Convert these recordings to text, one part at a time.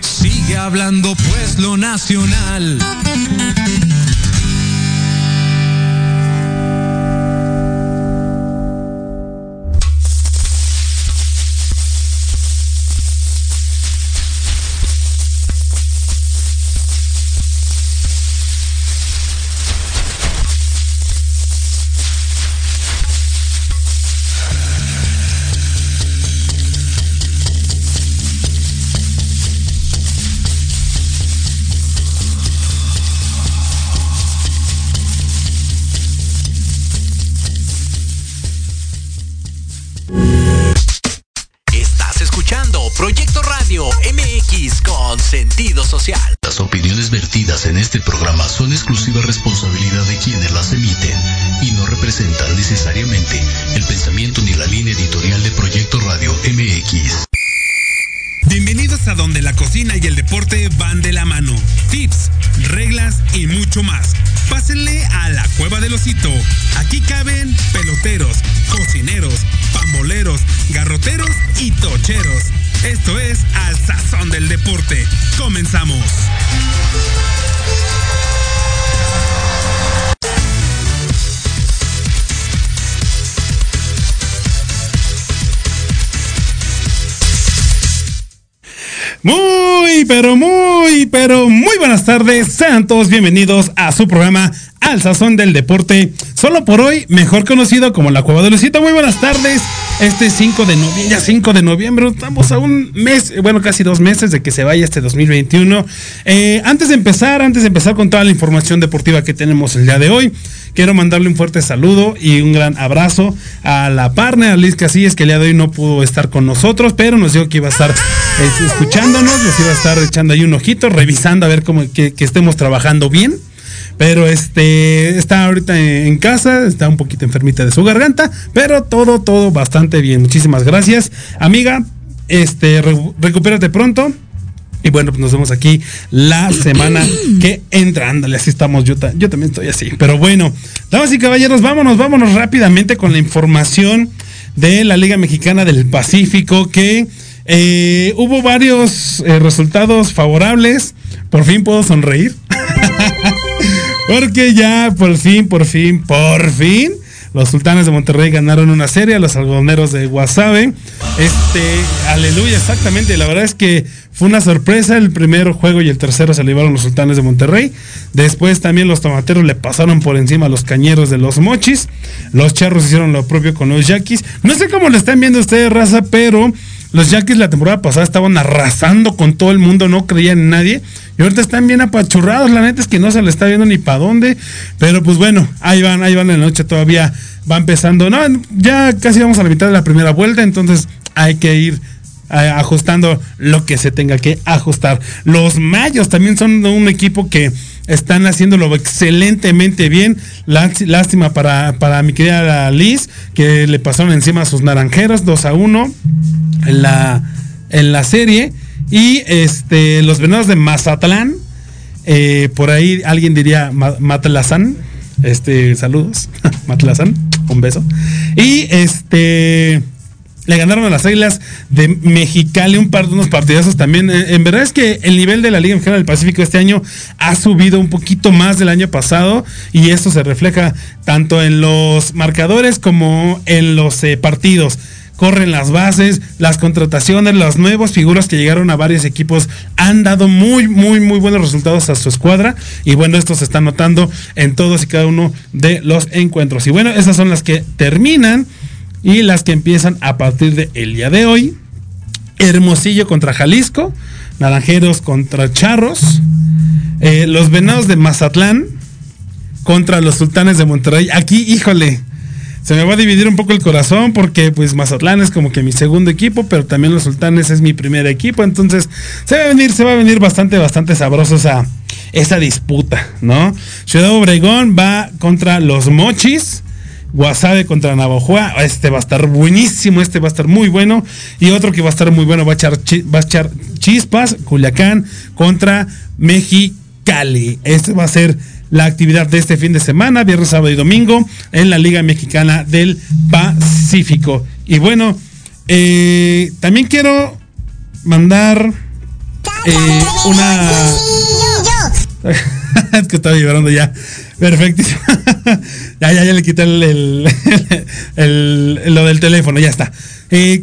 Sigue hablando pues lo nacional. Son exclusiva responsabilidad de quienes las emiten y no representan necesariamente el pensamiento ni la línea editorial de Proyecto Radio MX. Bienvenidos a donde la cocina y el deporte van de la mano. Tips, reglas y mucho más. Pásenle a la cueva del osito. Aquí caben peloteros, cocineros, pamboleros, garroteros y tocheros. Esto es Al Sazón del Deporte. Comenzamos. Muy, pero muy, pero muy buenas tardes. Sean todos bienvenidos a su programa Al Sazón del Deporte. Solo por hoy, mejor conocido como La Cueva de Luisito. Muy buenas tardes. Este 5 de noviembre, ya 5 de noviembre, estamos a un mes, bueno, casi dos meses de que se vaya este 2021. Eh, antes de empezar, antes de empezar con toda la información deportiva que tenemos el día de hoy, quiero mandarle un fuerte saludo y un gran abrazo a la partner Liz Casillas, que el día de hoy no pudo estar con nosotros, pero nos dijo que iba a estar eh, escuchándonos, nos iba a estar echando ahí un ojito, revisando a ver cómo que estemos trabajando bien. Pero este está ahorita en casa, está un poquito enfermita de su garganta, pero todo, todo bastante bien. Muchísimas gracias, amiga. Este, re- recupérate pronto. Y bueno, pues nos vemos aquí la semana que entra. Ándale, así estamos. Yo, ta- yo también estoy así. Pero bueno, damas y caballeros, vámonos, vámonos rápidamente con la información de la Liga Mexicana del Pacífico que eh, hubo varios eh, resultados favorables. Por fin puedo sonreír. Porque ya, por fin, por fin, por fin, los sultanes de Monterrey ganaron una serie a los algodoneros de Guasave. Este, aleluya, exactamente. La verdad es que fue una sorpresa. El primer juego y el tercero se lo llevaron los sultanes de Monterrey. Después también los tomateros le pasaron por encima a los cañeros de los mochis. Los charros hicieron lo propio con los yaquis. No sé cómo lo están viendo ustedes, raza, pero los Yankees la temporada pasada estaban arrasando con todo el mundo, no creían en nadie. Y ahorita están bien apachurrados, la neta es que no se le está viendo ni para dónde. Pero pues bueno, ahí van, ahí van la noche todavía. Va empezando. No, ya casi vamos a la mitad de la primera vuelta, entonces hay que ir eh, ajustando lo que se tenga que ajustar. Los Mayos también son un equipo que están haciéndolo excelentemente bien. Lás- Lástima para, para mi querida Liz, que le pasaron encima a sus naranjeros 2 a 1 en la, en la serie. Y este, los venados de Mazatlán Eh, por ahí alguien diría Matlazán. Este, saludos. Matlazán, un beso. Y este le ganaron a las Águilas de Mexicali un par de unos partidazos también. Eh, en verdad es que el nivel de la Liga Mexicana del Pacífico este año ha subido un poquito más del año pasado y esto se refleja tanto en los marcadores como en los eh, partidos. Corren las bases, las contrataciones, las nuevas figuras que llegaron a varios equipos han dado muy, muy, muy buenos resultados a su escuadra. Y bueno, esto se está notando en todos y cada uno de los encuentros. Y bueno, esas son las que terminan y las que empiezan a partir del el día de hoy. Hermosillo contra Jalisco, Naranjeros contra Charros, eh, los Venados de Mazatlán contra los Sultanes de Monterrey. Aquí, híjole, se me va a dividir un poco el corazón porque pues Mazatlán es como que mi segundo equipo, pero también los Sultanes es mi primer equipo, entonces se va a venir, se va a venir bastante, bastante sabroso esa, esa disputa, ¿no? Ciudad Obregón va contra los Mochis. Guasave contra Navajoa. Este va a estar buenísimo, este va a estar muy bueno. Y otro que va a estar muy bueno va a echar, va a echar chispas, Culiacán contra Mexicali. Este va a ser la actividad de este fin de semana, viernes, sábado y domingo, en la Liga Mexicana del Pacífico. Y bueno, eh, también quiero mandar eh, una... que estaba llorando ya. Perfectísimo. ya, ya, ya le quité el, lo del teléfono, ya está. Eh,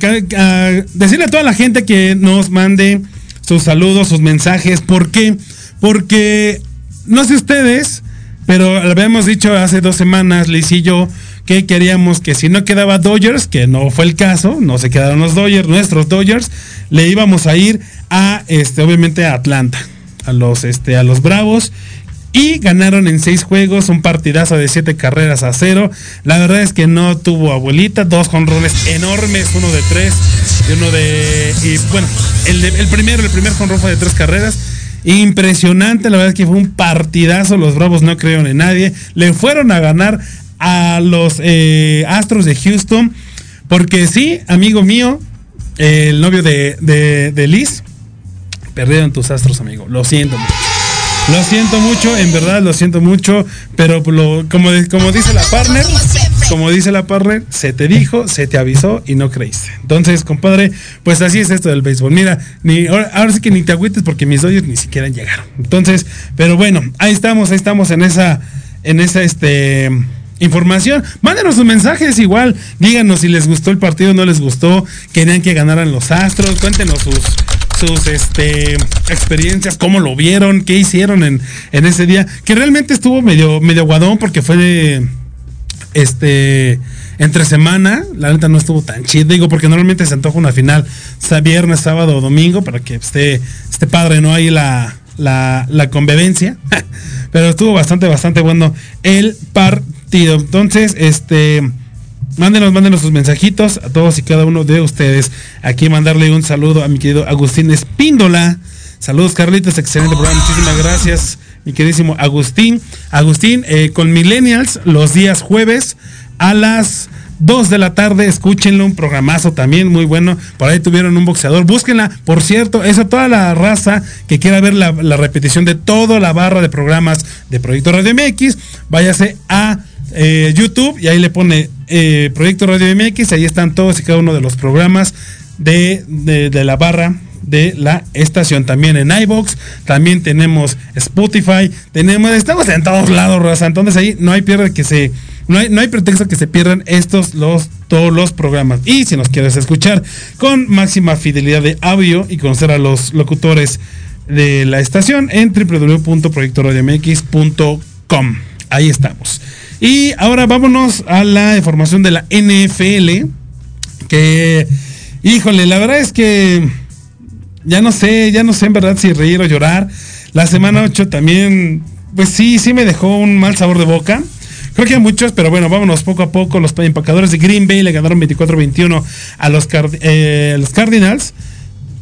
decirle a toda la gente que nos mande sus saludos, sus mensajes. ¿Por qué? Porque, no sé ustedes, pero habíamos dicho hace dos semanas, Liz y yo, que queríamos que si no quedaba Dodgers, que no fue el caso, no se quedaron los Dodgers, nuestros Dodgers, le íbamos a ir a, este, obviamente a Atlanta, a los, este, a los Bravos y ganaron en seis juegos, un partidazo de siete carreras a cero. La verdad es que no tuvo abuelita, dos jonrones enormes, uno de tres y uno de. Y bueno, el, el primero, el primer jonrón fue de tres carreras. Impresionante, la verdad es que fue un partidazo. Los Bravos no creyeron en nadie. Le fueron a ganar a los eh, Astros de Houston. Porque sí, amigo mío, el novio de, de, de Liz, perdieron tus Astros, amigo. Lo siento. Lo siento mucho, en verdad lo siento mucho, pero como, dice la partner, como dice la partner, se te dijo, se te avisó y no creíste. Entonces, compadre, pues así es esto del béisbol. Mira, ahora, sí que ni te agüites porque mis doyos ni siquiera llegaron. Entonces, pero bueno, ahí estamos, ahí estamos en esa, en esa, este información. Mándenos sus mensajes igual. Díganos si les gustó el partido no les gustó. Querían que ganaran los Astros. Cuéntenos sus, sus este, experiencias, cómo lo vieron, qué hicieron en, ese día, que realmente estuvo medio, medio guadón porque fue este entre semana, la neta no estuvo tan chido, digo, porque normalmente se antoja una final sea, viernes, sábado o domingo para que esté, esté padre, ¿no? Ahí la, la, la convivencia. Pero estuvo bastante, bastante bueno el partido. Entonces, este Mándenos, mándenos sus mensajitos a todos y cada uno de ustedes. Aquí mandarle un saludo a mi querido Agustín Espíndola. Saludos, Carlitos, excelente programa. Muchísimas gracias, mi queridísimo Agustín. Agustín, eh, con Millennials, los días jueves a las 2 de la tarde, escúchenlo, un programazo también muy bueno. Por ahí tuvieron un boxeador, búsquenla. Por cierto, eso toda la raza que quiera ver la, la repetición de toda la barra de programas de Proyecto Radio MX, váyase a eh, YouTube y ahí le pone eh, Proyecto Radio MX, ahí están todos y cada uno de los programas de, la barra de la estación. También en iBox, también tenemos Spotify, tenemos, estamos en todos lados, raza. Entonces ahí no hay pierde que se, no hay, no hay pretexto que se pierdan estos los todos los programas. Y si nos quieres escuchar con máxima fidelidad de audio y conocer a los locutores de la estación en www.proyectoradiomx.com. Ahí estamos. Y ahora vámonos a la información de la NFL. Que, híjole, la verdad es que ya no sé, ya no sé en verdad si reír o llorar. La semana 8 también, pues sí, sí me dejó un mal sabor de boca. Creo que hay muchos, pero bueno, vámonos poco a poco. Los empacadores de Green Bay le ganaron 24-21 a los, eh, los Cardinals.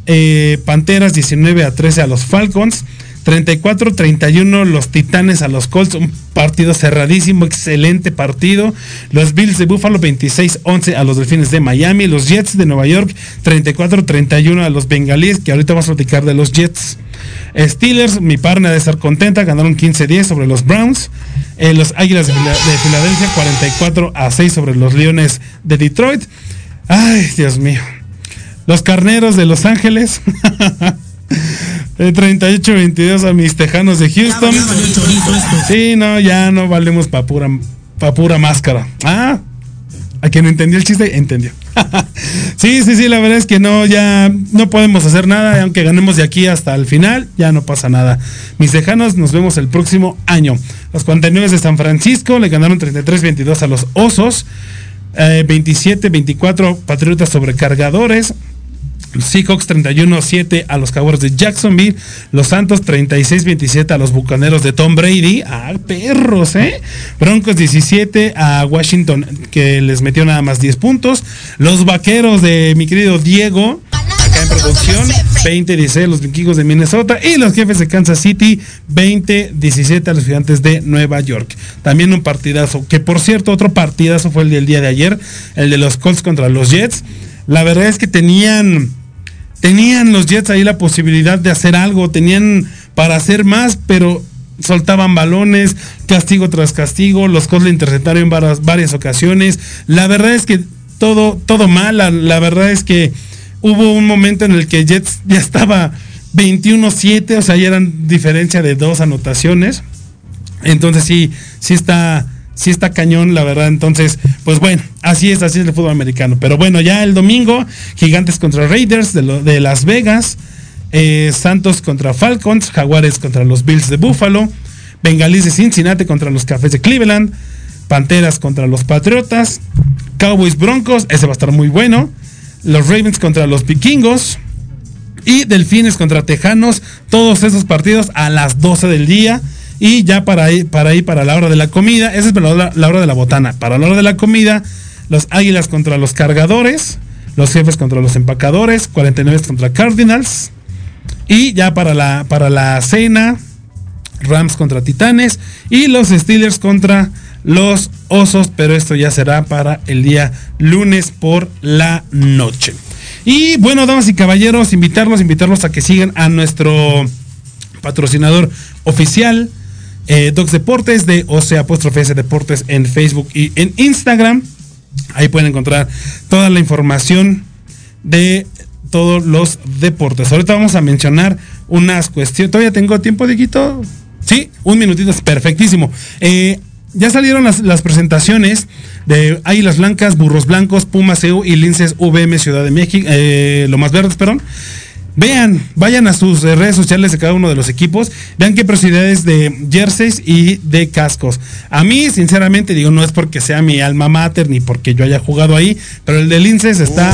Eh, Panteras 19 a 13 a los Falcons. 34-31 los Titanes a los Colts, un partido cerradísimo, excelente partido. Los Bills de Buffalo 26-11 a los Delfines de Miami. Los Jets de Nueva York 34-31 a los Bengalíes, que ahorita vamos a platicar de los Jets. Steelers, mi partner de estar contenta, ganaron 15-10 sobre los Browns. Eh, los Águilas de, de, Filadelfia 44 a 6 sobre los Leones de Detroit. Ay, Dios mío. Los Carneros de Los Ángeles. 38-22 a mis Tejanos de Houston. Sí, no, ya no valemos para pura, pa pura máscara. Ah, a quien entendió el chiste, entendió. sí, sí, sí, la verdad es que no, ya no podemos hacer nada, aunque ganemos de aquí hasta el final, ya no pasa nada. Mis Tejanos, nos vemos el próximo año. Los 49 de San Francisco le ganaron 33-22 a los Osos. 27-24 eh, Patriotas sobrecargadores. Seahawks 31-7 a los Jaguars de Jacksonville. Los Santos 36-27 a los Bucaneros de Tom Brady. Ah, perros, ¿eh? Broncos 17 a Washington, que les metió nada más 10 puntos. Los Vaqueros de mi querido Diego, acá en producción, 20-16 los Vikingos de Minnesota. Y los Jefes de Kansas City, 20-17 a los Gigantes de Nueva York. También un partidazo, que por cierto, otro partidazo fue el del día de ayer, el de los Colts contra los Jets. La verdad es que tenían tenían los Jets ahí la posibilidad de hacer algo, tenían para hacer más, pero soltaban balones, castigo tras castigo, los Colts le interceptaron en varias, varias, ocasiones. La verdad es que todo, todo mal, la, verdad es que hubo un momento en el que Jets ya estaba 21-7, o sea, ya eran diferencia de dos anotaciones. Entonces sí, sí está sí está cañón, la verdad. Entonces, pues bueno, así es, así es el fútbol americano. Pero bueno, ya el domingo, Gigantes contra Raiders de, Las Vegas, eh, Santos contra Falcons, Jaguares contra los Bills de Buffalo, Bengalís de Cincinnati contra los Cafés de Cleveland, Panteras contra los Patriotas, Cowboys Broncos, ese va a estar muy bueno, los Ravens contra los Vikingos. Y Delfines contra Tejanos, todos esos partidos a las 12 del día. Y ya para ahí, para ahí, para la hora de la comida, esa es la, la hora de la botana. Para la hora de la comida, los Águilas contra los Cargadores, los Jefes contra los Empacadores, 49 contra Cardinals. Y ya para la, para la cena, Rams contra Titanes y los Steelers contra los Osos, pero esto ya será para el día lunes por la noche. Y bueno, damas y caballeros, invitarlos, invitarlos a que sigan a nuestro patrocinador oficial, eh, Docs Deportes de OC apóstrofe Deportes en Facebook y en Instagram. Ahí pueden encontrar toda la información de todos los deportes. Ahorita vamos a mencionar unas cuestiones. ¿Todavía tengo tiempo, Diguito? Sí, un minutito es perfectísimo. Eh, ya salieron las, presentaciones de Águilas Blancas, Burros Blancos, Pumas EU y Linces VM Ciudad de México, eh, lo más verdes, perdón. Vean, vayan a sus eh, redes sociales de cada uno de los equipos, vean qué propiedades de jerseys y de cascos. A mí, sinceramente, digo, no es porque sea mi alma mater ni porque yo haya jugado ahí, pero el de Linces está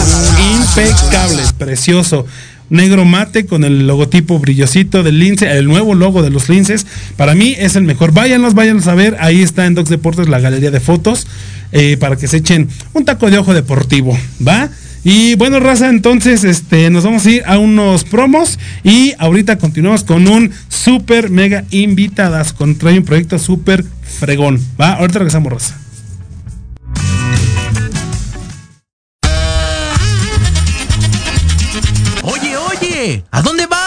impecable, precioso. Negro mate con el logotipo brillosito del lince, el nuevo logo de los linces. Para mí es el mejor. Váyanlos, váyanlos a ver. Ahí está en Docs Deportes la galería de fotos eh, para que se echen un taco de ojo deportivo. ¿Va? Y bueno, raza, entonces este, nos vamos a ir a unos promos y ahorita continuamos con un super mega invitadas. Con trae un proyecto súper fregón. Va, ahorita regresamos, raza. Oye, oye, ¿a dónde vas?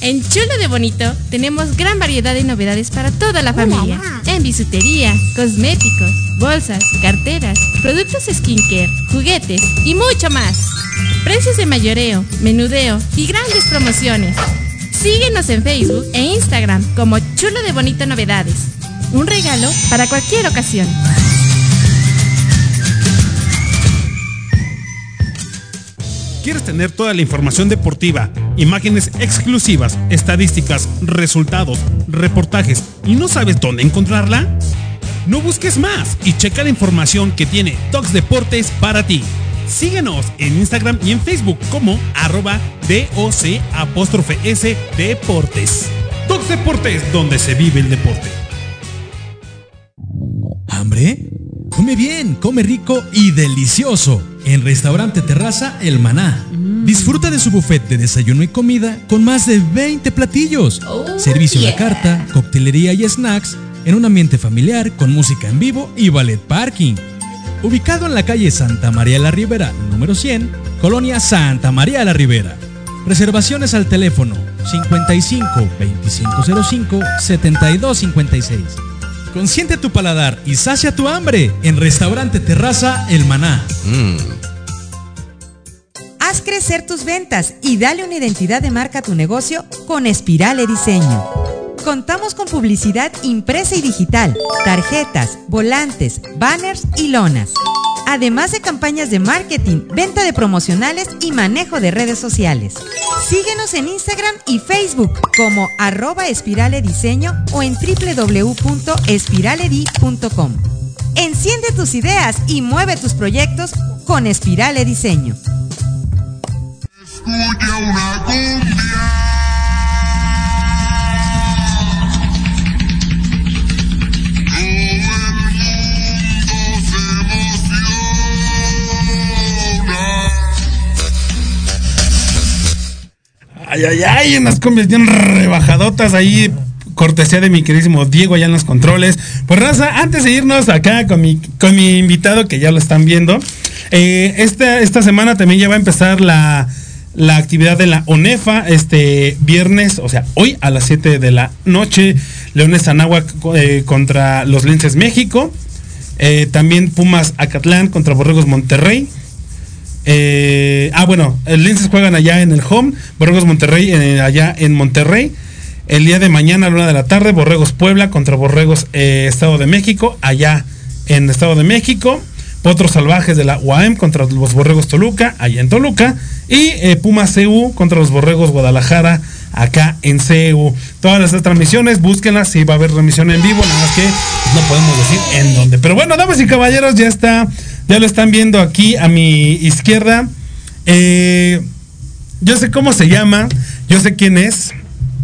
En Chulo de Bonito tenemos gran variedad de novedades para toda la familia. En bisutería, cosméticos, bolsas, carteras, productos skincare, juguetes y mucho más. Precios de mayoreo, menudeo y grandes promociones. Síguenos en Facebook e Instagram como Chulo de Bonito Novedades. Un regalo para cualquier ocasión. ¿Quieres tener toda la información deportiva, imágenes exclusivas, estadísticas, resultados, reportajes y no sabes dónde encontrarla? No busques más y checa la información que tiene Tox Deportes para ti. Síguenos en Instagram y en Facebook como arroba DOC apóstrofe S Deportes. Tox Deportes, donde se vive el deporte. ¿Hambre? Come bien, come rico y delicioso en Restaurante Terraza El Maná. Disfruta de su buffet de desayuno y comida con más de 20 platillos. Servicio a la carta, coctelería y snacks en un ambiente familiar con música en vivo y ballet parking. Ubicado en la calle Santa María la Ribera, número 100, Colonia Santa María la Ribera. Reservaciones al teléfono 55 2505 7256. Consiente tu paladar y sacia tu hambre en Restaurante Terraza El Maná. Haz crecer tus ventas y dale una identidad de marca a tu negocio con Espirale Diseño. Contamos con publicidad impresa y digital, tarjetas, volantes, banners y lonas. Además de campañas de marketing, venta de promocionales y manejo de redes sociales. Síguenos en Instagram y Facebook como arroba espiralediseño o en www.espiraledi.com. Enciende tus ideas y mueve tus proyectos con Espirale Diseño. Escucha una cumbia. Ay, ay, ay, unas cumbias bien rebajadotas ahí. Cortesía de mi queridísimo Diego allá en los controles. Pues raza, antes de irnos acá con mi, con mi invitado, que ya lo están viendo, eh, esta, esta semana también ya va a empezar la, la actividad de la ONEFA este viernes, o sea, hoy a las 7 de la noche, Leones Anáhuac eh, contra los Linces México, eh, también Pumas Acatlán contra Borregos Monterrey. Eh, ah, bueno, el Linces juegan allá en el home, Borregos Monterrey eh, allá en Monterrey. El día de mañana a la una de la tarde, Borregos Puebla contra Borregos eh, Estado de México, allá en Estado de México. Potros Salvajes de la UAM contra los Borregos Toluca, allá en Toluca. Y Pumas CU contra los Borregos Guadalajara, acá en CU. Todas estas transmisiones, búsquenlas si va a haber transmisión en vivo, nada más que no podemos decir en dónde. Pero bueno, damas y caballeros, ya está, ya lo están viendo aquí a mi izquierda. Eh, yo sé cómo se llama, yo sé quién es.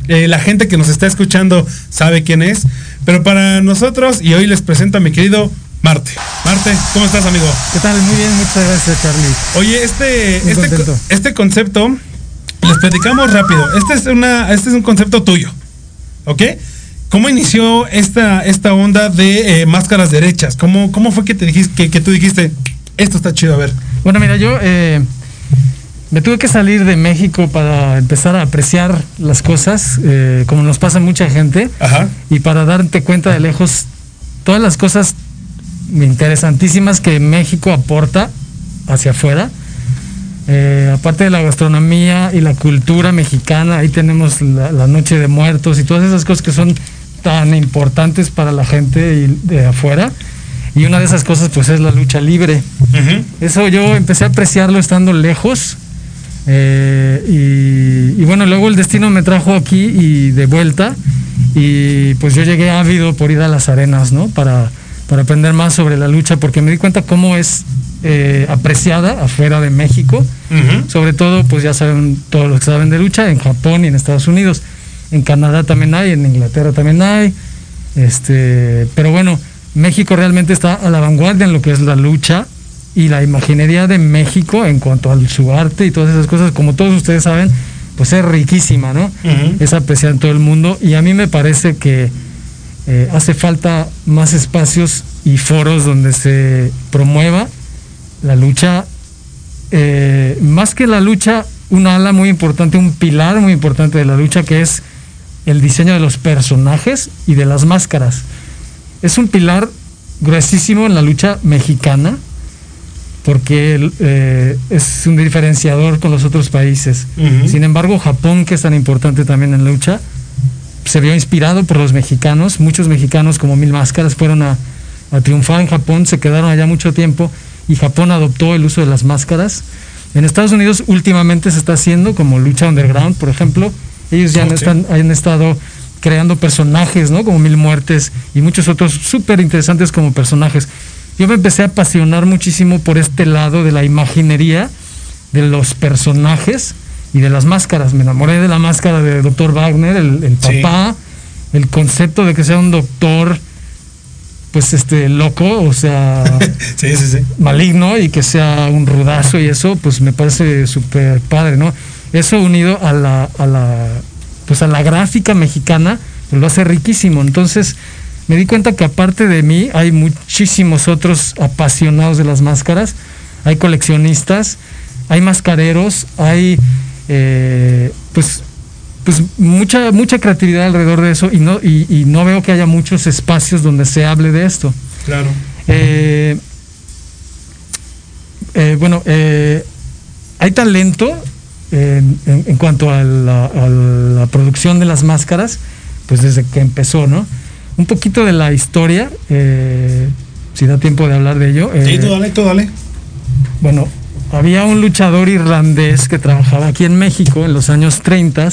eh, la gente que nos está escuchando sabe quién es. Pero para nosotros, y hoy les presento a mi querido Marte. Marte, ¿cómo estás, amigo? ¿Qué tal? Muy bien, muchas gracias, Charlie. Oye, este, este, este concepto, les platicamos rápido. Este es, una, este es un concepto tuyo, ¿ok? ¿Cómo inició esta, esta onda de eh, máscaras derechas? ¿Cómo, ¿Cómo fue que te dijiste, que, que tú dijiste, esto está chido, a ver? Bueno, mira, yo eh, me tuve que salir de México para empezar a apreciar las cosas, eh, como nos pasa mucha gente, Ajá. y para darte cuenta de lejos todas las cosas interesantísimas que México aporta hacia afuera. Eh, aparte de la gastronomía y la cultura mexicana, ahí tenemos la, la Noche de Muertos y todas esas cosas que son tan importantes para la gente y- de afuera. Y una de esas cosas pues es la lucha libre. Eso yo empecé a apreciarlo estando lejos. eh, y, y bueno, luego el destino me trajo aquí y de vuelta. Y pues yo llegué ávido por ir a las arenas, ¿no? Para, para aprender más sobre la lucha, porque me di cuenta cómo es eh, apreciada afuera de México. Sobre todo, pues ya saben todos los que saben de lucha, en Japón y en Estados Unidos. En Canadá también hay, en Inglaterra también hay. Este, pero bueno, México realmente está a la vanguardia en lo que es la lucha y la imaginería de México en cuanto a su arte y todas esas cosas, como todos ustedes saben, pues es riquísima, ¿no? Es apreciada en todo el mundo y a mí me parece que eh, hace falta más espacios y foros donde se promueva la lucha, eh, más que la lucha, un ala muy importante, un pilar muy importante de la lucha que es el diseño de los personajes y de las máscaras. Es un pilar gruesísimo en la lucha mexicana porque eh, es un diferenciador con los otros países. Sin embargo, Japón, que es tan importante también en la lucha, se vio inspirado por los mexicanos. Muchos mexicanos como Mil Máscaras fueron a, a triunfar en Japón, se quedaron allá mucho tiempo y Japón adoptó el uso de las máscaras. En Estados Unidos últimamente se está haciendo como lucha underground, por ejemplo. Ellos ya han, sí. están- han estado creando personajes, ¿no? Como Mil Muertes y muchos otros súper interesantes como personajes. Yo me empecé a apasionar muchísimo por este lado de la imaginería, de los personajes y de las máscaras. Me enamoré de la máscara de Dr. Wagner, el, el Sí. papá, el concepto de que sea un doctor pues este loco, o sea, Sí, sí, sí. maligno y que sea un rudazo y eso, pues me parece súper padre, ¿no? Eso unido a la, a la, pues a la gráfica mexicana, pues lo hace riquísimo. Entonces, me di cuenta que aparte de mí, hay muchísimos otros apasionados de las máscaras, hay coleccionistas, hay mascareros, hay, eh, pues, pues mucha, mucha creatividad alrededor de eso y no, y, y no veo que haya muchos espacios donde se hable de esto. Claro. Eh, eh, bueno, hay talento en, en- en cuanto a la, a la producción de las máscaras, pues desde que empezó, ¿no? Un poquito de la historia, eh, si da tiempo de hablar de ello. Sí, eh, tú dale, tú dale. bueno, había un luchador irlandés que trabajaba aquí en México en los años 30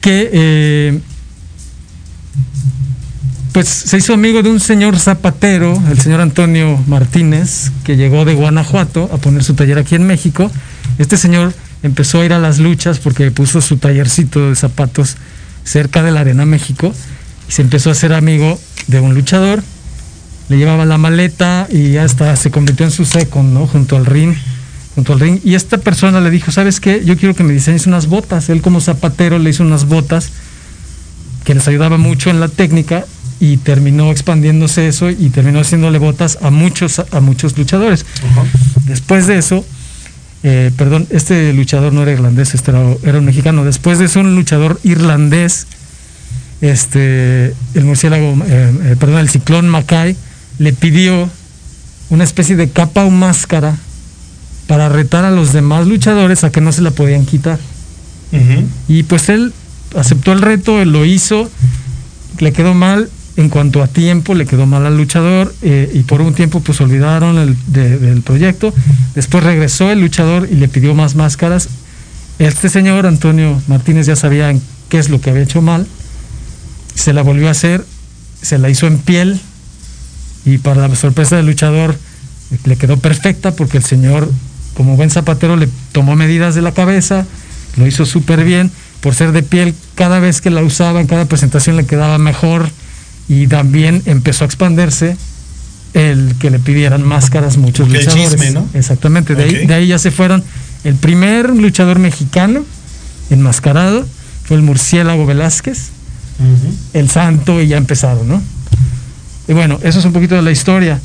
que eh, pues se hizo amigo de un señor zapatero, el señor Antonio Martínez, que llegó de Guanajuato a poner su taller aquí en México. Este señor empezó a ir a las luchas porque puso su tallercito de zapatos cerca de la Arena México y se empezó a hacer amigo de un luchador le llevaba la maleta y hasta se convirtió en su second, ¿no? Junto al ring, junto al ring. Y esta persona le dijo, ¿sabes qué? Yo quiero que me diseñes unas botas. Él como zapatero le hizo unas botas que les ayudaba mucho en la técnica y terminó expandiéndose eso y terminó haciéndole botas a muchos, a muchos luchadores. Después de eso, eh, perdón, este luchador no era irlandés, este era, era un mexicano. Después de eso, un luchador irlandés, este, el murciélago, eh, eh, perdón, el ciclón Mackay, le pidió una especie de capa o máscara para retar a los demás luchadores a que no se la podían quitar. Y pues él aceptó el reto, él lo hizo, le quedó mal en cuanto a tiempo, le quedó mal al luchador eh, y por un tiempo pues olvidaron el, de- del proyecto. Después regresó el luchador y le pidió más máscaras. Este señor, Antonio Martínez, ya sabía qué es lo que había hecho mal. Se la volvió a hacer, se la hizo en piel y para la sorpresa del luchador le quedó perfecta porque el señor, como buen zapatero, le tomó medidas de la cabeza, lo hizo súper bien. Por ser de piel, cada vez que la usaba en cada presentación le quedaba mejor y también empezó a expandirse el que le pidieran máscaras muchos Porque el luchadores. chisme, ¿no? Exactamente, de, ahí, de ahí ya se fueron. El primer luchador mexicano enmascarado fue el murciélago Velázquez, el santo y ya empezaron, ¿no? Y bueno, eso es un poquito de la historia.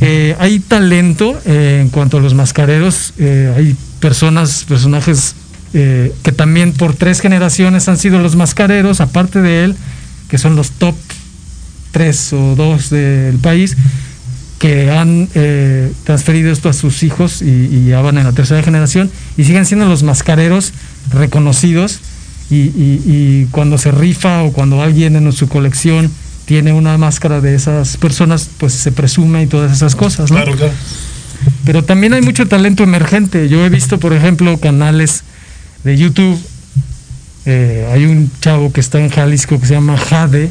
Eh, hay talento eh, en cuanto a los mascareros, eh, hay personas, personajes que también por tres generaciones han sido los mascareros, aparte de él, que son los top tres o dos del país, que han eh, transferido esto a sus hijos y, y ya van en la tercera generación y siguen siendo los mascareros reconocidos y, y- y cuando se rifa o cuando alguien en su colección tiene una máscara de esas personas, pues se presume y todas esas cosas, ¿no? Claro, claro. Pero también hay mucho talento emergente. Yo he visto, por ejemplo, canales de YouTube. Eh, hay un chavo que está en Jalisco que se llama Jade,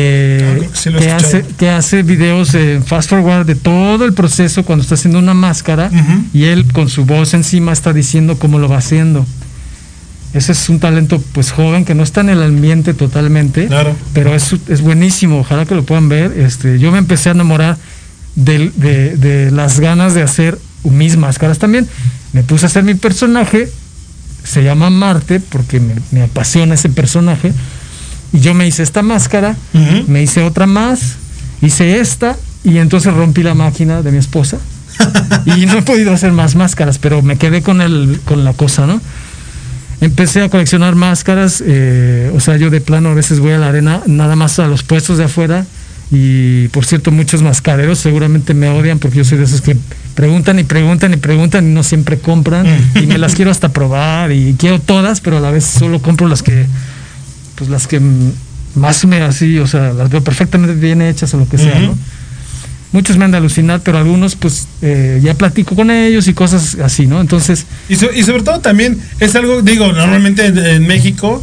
que, sí que hace, que hace videos en fast forward de todo el proceso cuando está haciendo una máscara Ujú. y él con su voz encima está diciendo cómo lo va haciendo. Ese es un talento pues joven que no está en el ambiente totalmente, Claro. pero es, es buenísimo, ojalá que lo puedan ver. Este, yo me empecé a enamorar del- de, de las ganas de hacer mis máscaras también. Me puse a hacer mi personaje, se llama Marte, porque me, me apasiona ese personaje. Y yo me hice esta máscara, me hice otra más, hice esta, y entonces rompí la máquina de mi esposa. y no he podido hacer más máscaras, pero me quedé con, el, con la cosa, ¿no? Empecé a coleccionar máscaras, eh, o sea, yo de plano a veces voy a la arena, nada más a los puestos de afuera. Y por cierto, muchos mascareros seguramente me odian porque yo soy de esos que preguntan y preguntan y preguntan y no siempre compran. y me las quiero hasta probar y quiero todas, pero a la vez solo compro las que, pues las que más me así, o sea, las veo perfectamente bien hechas o lo que sea. ¿no? Muchos me han de alucinar, pero algunos pues eh, ya platico con ellos y cosas así, ¿no? Entonces, Y, so- y sobre todo también es algo, digo, normalmente en, en México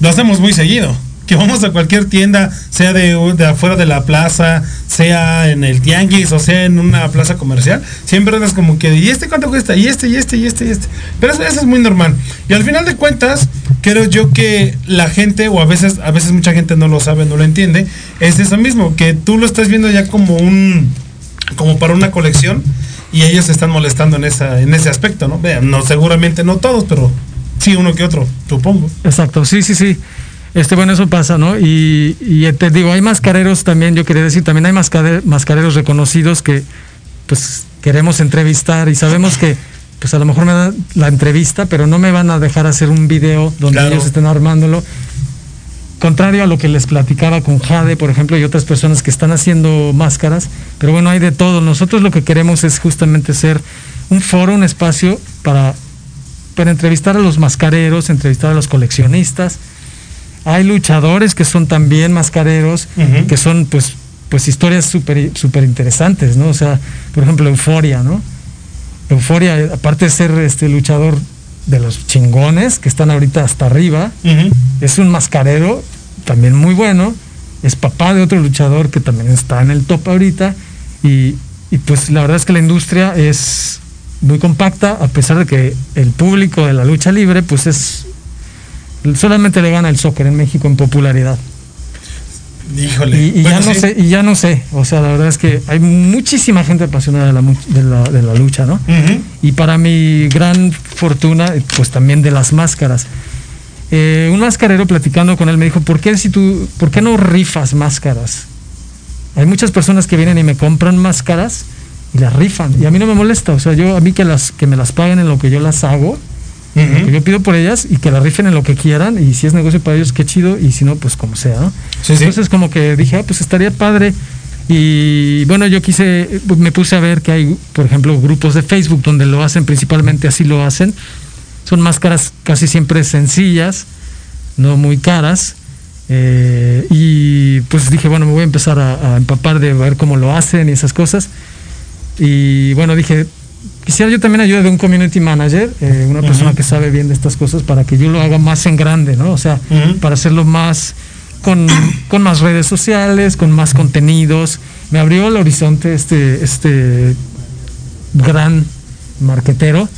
lo hacemos muy seguido. Que vamos a cualquier tienda, sea de, de afuera de la plaza, sea en el tianguis o sea en una plaza comercial, siempre andas como que, ¿y este cuánto cuesta? Y este, y este, y este, y este. Pero eso, es muy normal. Y al final de cuentas, creo yo que la gente, o a veces, a veces mucha gente no lo sabe, no lo entiende, es eso mismo, que tú lo estás viendo ya como un, como para una colección, y ellos se están molestando en esa, en ese aspecto, ¿no? Vean, no, seguramente no todos, pero sí uno que otro, supongo. Exacto, sí, sí, sí. Este, bueno, eso pasa, ¿no? Y, y te digo, hay mascareros también, yo quería decir, también hay mascare- mascareros reconocidos que pues queremos entrevistar y sabemos que pues a lo mejor me dan la entrevista, pero no me van a dejar hacer un video donde Claro. ellos estén armándolo. Contrario a lo que les platicaba con Jade, por ejemplo, y otras personas que están haciendo máscaras, pero bueno, hay de todo. Nosotros lo que queremos es justamente ser un foro, un espacio para, para entrevistar a los mascareros, entrevistar a los coleccionistas. Hay luchadores que son también mascareros, Ujú. que son pues, pues historias súper súper interesantes, ¿no? O sea, por ejemplo, Euforia, ¿no? Euforia, aparte de ser este luchador de los chingones que están ahorita hasta arriba, es un mascarero también muy bueno, es papá de otro luchador que también está en el top ahorita y, y pues la verdad es que la industria es muy compacta a pesar de que el público de la lucha libre pues es solamente le gana el soccer en México en popularidad Híjole. y, y Bueno, ya no sí. sé y ya no sé o sea la verdad es que hay muchísima gente apasionada de la, de la, de la lucha no y para mi gran fortuna, pues también de las máscaras. Eh, un mascarero platicando con él me dijo, ¿por qué, si tú, ¿por qué no rifas máscaras? Hay muchas personas que vienen y me compran máscaras y las rifan. Y a mí no me molesta. O sea, yo a mí que, las, que me las paguen en lo que yo las hago, lo que yo pido por ellas y que las rifen en lo que quieran. Y si es negocio para ellos, qué chido. Y si no, pues como sea. ¿no? Sí, sí. Entonces como que dije, ah, pues estaría padre. Y bueno, yo quise, me puse a ver que hay, por ejemplo, grupos de Facebook donde lo hacen, principalmente así lo hacen. Son máscaras casi siempre sencillas, no muy caras. Eh, y pues dije, bueno, me voy a empezar a, a empapar de ver cómo lo hacen y esas cosas. Y bueno, dije, quisiera yo también ayuda de un community manager, eh, una persona que sabe bien de estas cosas, para que yo lo haga más en grande, ¿no? O sea, para hacerlo más con, con más redes sociales, con más contenidos. Me abrió el horizonte este, este gran marquetero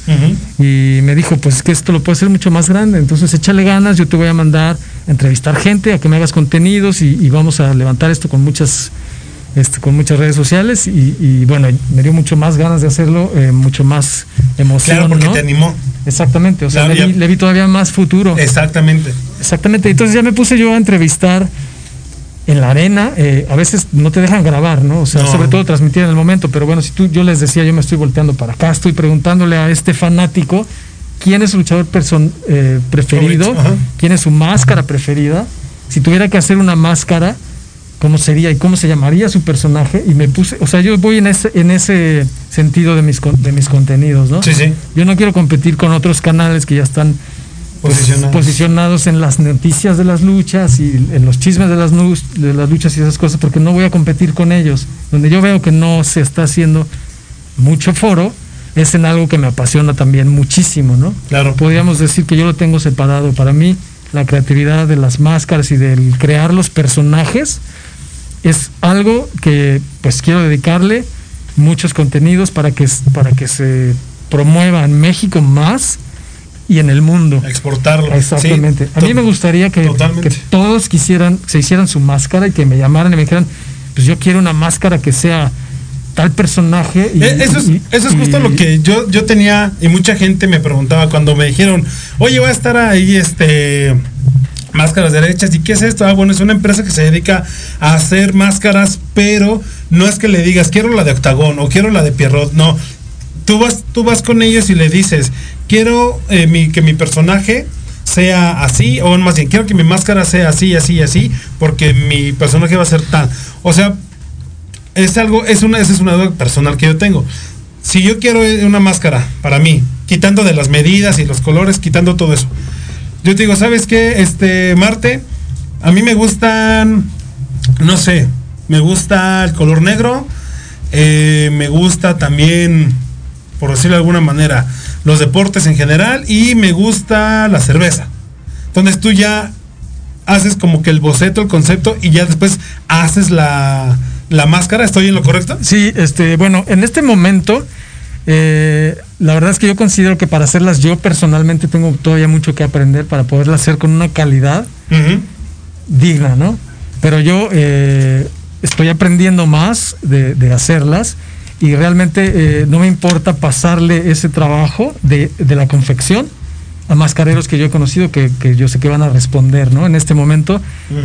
y me dijo, pues es que esto lo puedo hacer mucho más grande, entonces échale ganas, yo te voy a mandar a entrevistar gente, a que me hagas contenidos y, y vamos a levantar esto con muchas este, con muchas redes sociales y, y, bueno, me dio mucho más ganas de hacerlo, eh, mucho más emoción. Claro, porque ¿no? te animó. Exactamente, o sea, Claro, le, vi, le vi todavía más futuro. Exactamente. Exactamente, entonces ya me puse yo a entrevistar en la arena, eh, a veces no te dejan grabar, ¿no? O sea, No. sobre todo transmitir en el momento, pero bueno, si tú, yo les decía, yo me estoy volteando para acá, estoy preguntándole a este fanático quién es su luchador person, eh, preferido, quién es su máscara preferida, si tuviera que hacer una máscara, cómo sería y cómo se llamaría su personaje, y me puse, o sea, yo voy en ese, en ese sentido de mis, de mis contenidos, ¿no? Sí, sí. Yo no quiero competir con otros canales que ya están pues, Posicionados. posicionados en las noticias de las luchas y en los chismes de las, de las luchas y esas cosas, porque no voy a competir con ellos. Donde yo veo que no se está haciendo mucho foro, es en algo que me apasiona también muchísimo, ¿no? Claro. Podríamos decir que yo lo tengo separado. Para mí, la creatividad de las máscaras y del crear los personajes es algo que pues quiero dedicarle muchos contenidos para que, para que se promueva en México más y en el mundo. Exportarlo. Exactamente. Sí, a mí me gustaría que, todos quisieran, se hicieran su máscara y que me llamaran y me dijeran, pues yo quiero una máscara que sea tal personaje. Y, Eh, Eso es, y- eso es justo y- lo que yo, yo tenía y mucha gente me preguntaba cuando me dijeron, oye, va a estar ahí este máscaras derechas y qué es esto? Ah, bueno, es una empresa que se dedica a hacer máscaras, pero no es que le digas, quiero la de Octagón o quiero la de Pierrot, no. Tú vas, tú vas con ellos y le dices, quiero eh, que mi personaje sea así, o más bien, quiero que mi máscara sea así, así, así, porque mi personaje va a ser tan. O sea, es algo, es una, esa es una duda personal que yo tengo. Si yo quiero una máscara para mí, quitando de las medidas y los colores, quitando todo eso. Yo te digo, ¿sabes qué? Este, Marte, a mí me gustan, no sé, me gusta el color negro, eh, me gusta también, por decirlo de alguna manera, los deportes en general y me gusta la cerveza. Entonces tú ya haces como que el boceto, el concepto y ya después haces la, la máscara. ¿Estoy en lo correcto? Sí, este, bueno, en este momento eh, la verdad es que yo considero que para hacerlas yo personalmente tengo todavía mucho que aprender para poderlas hacer con una calidad digna, ¿no? Pero yo eh, estoy aprendiendo más de, de hacerlas y realmente eh, no me importa pasarle ese trabajo de, de la confección a mascareros que yo he conocido que, que yo sé que van a responder, ¿no? En este momento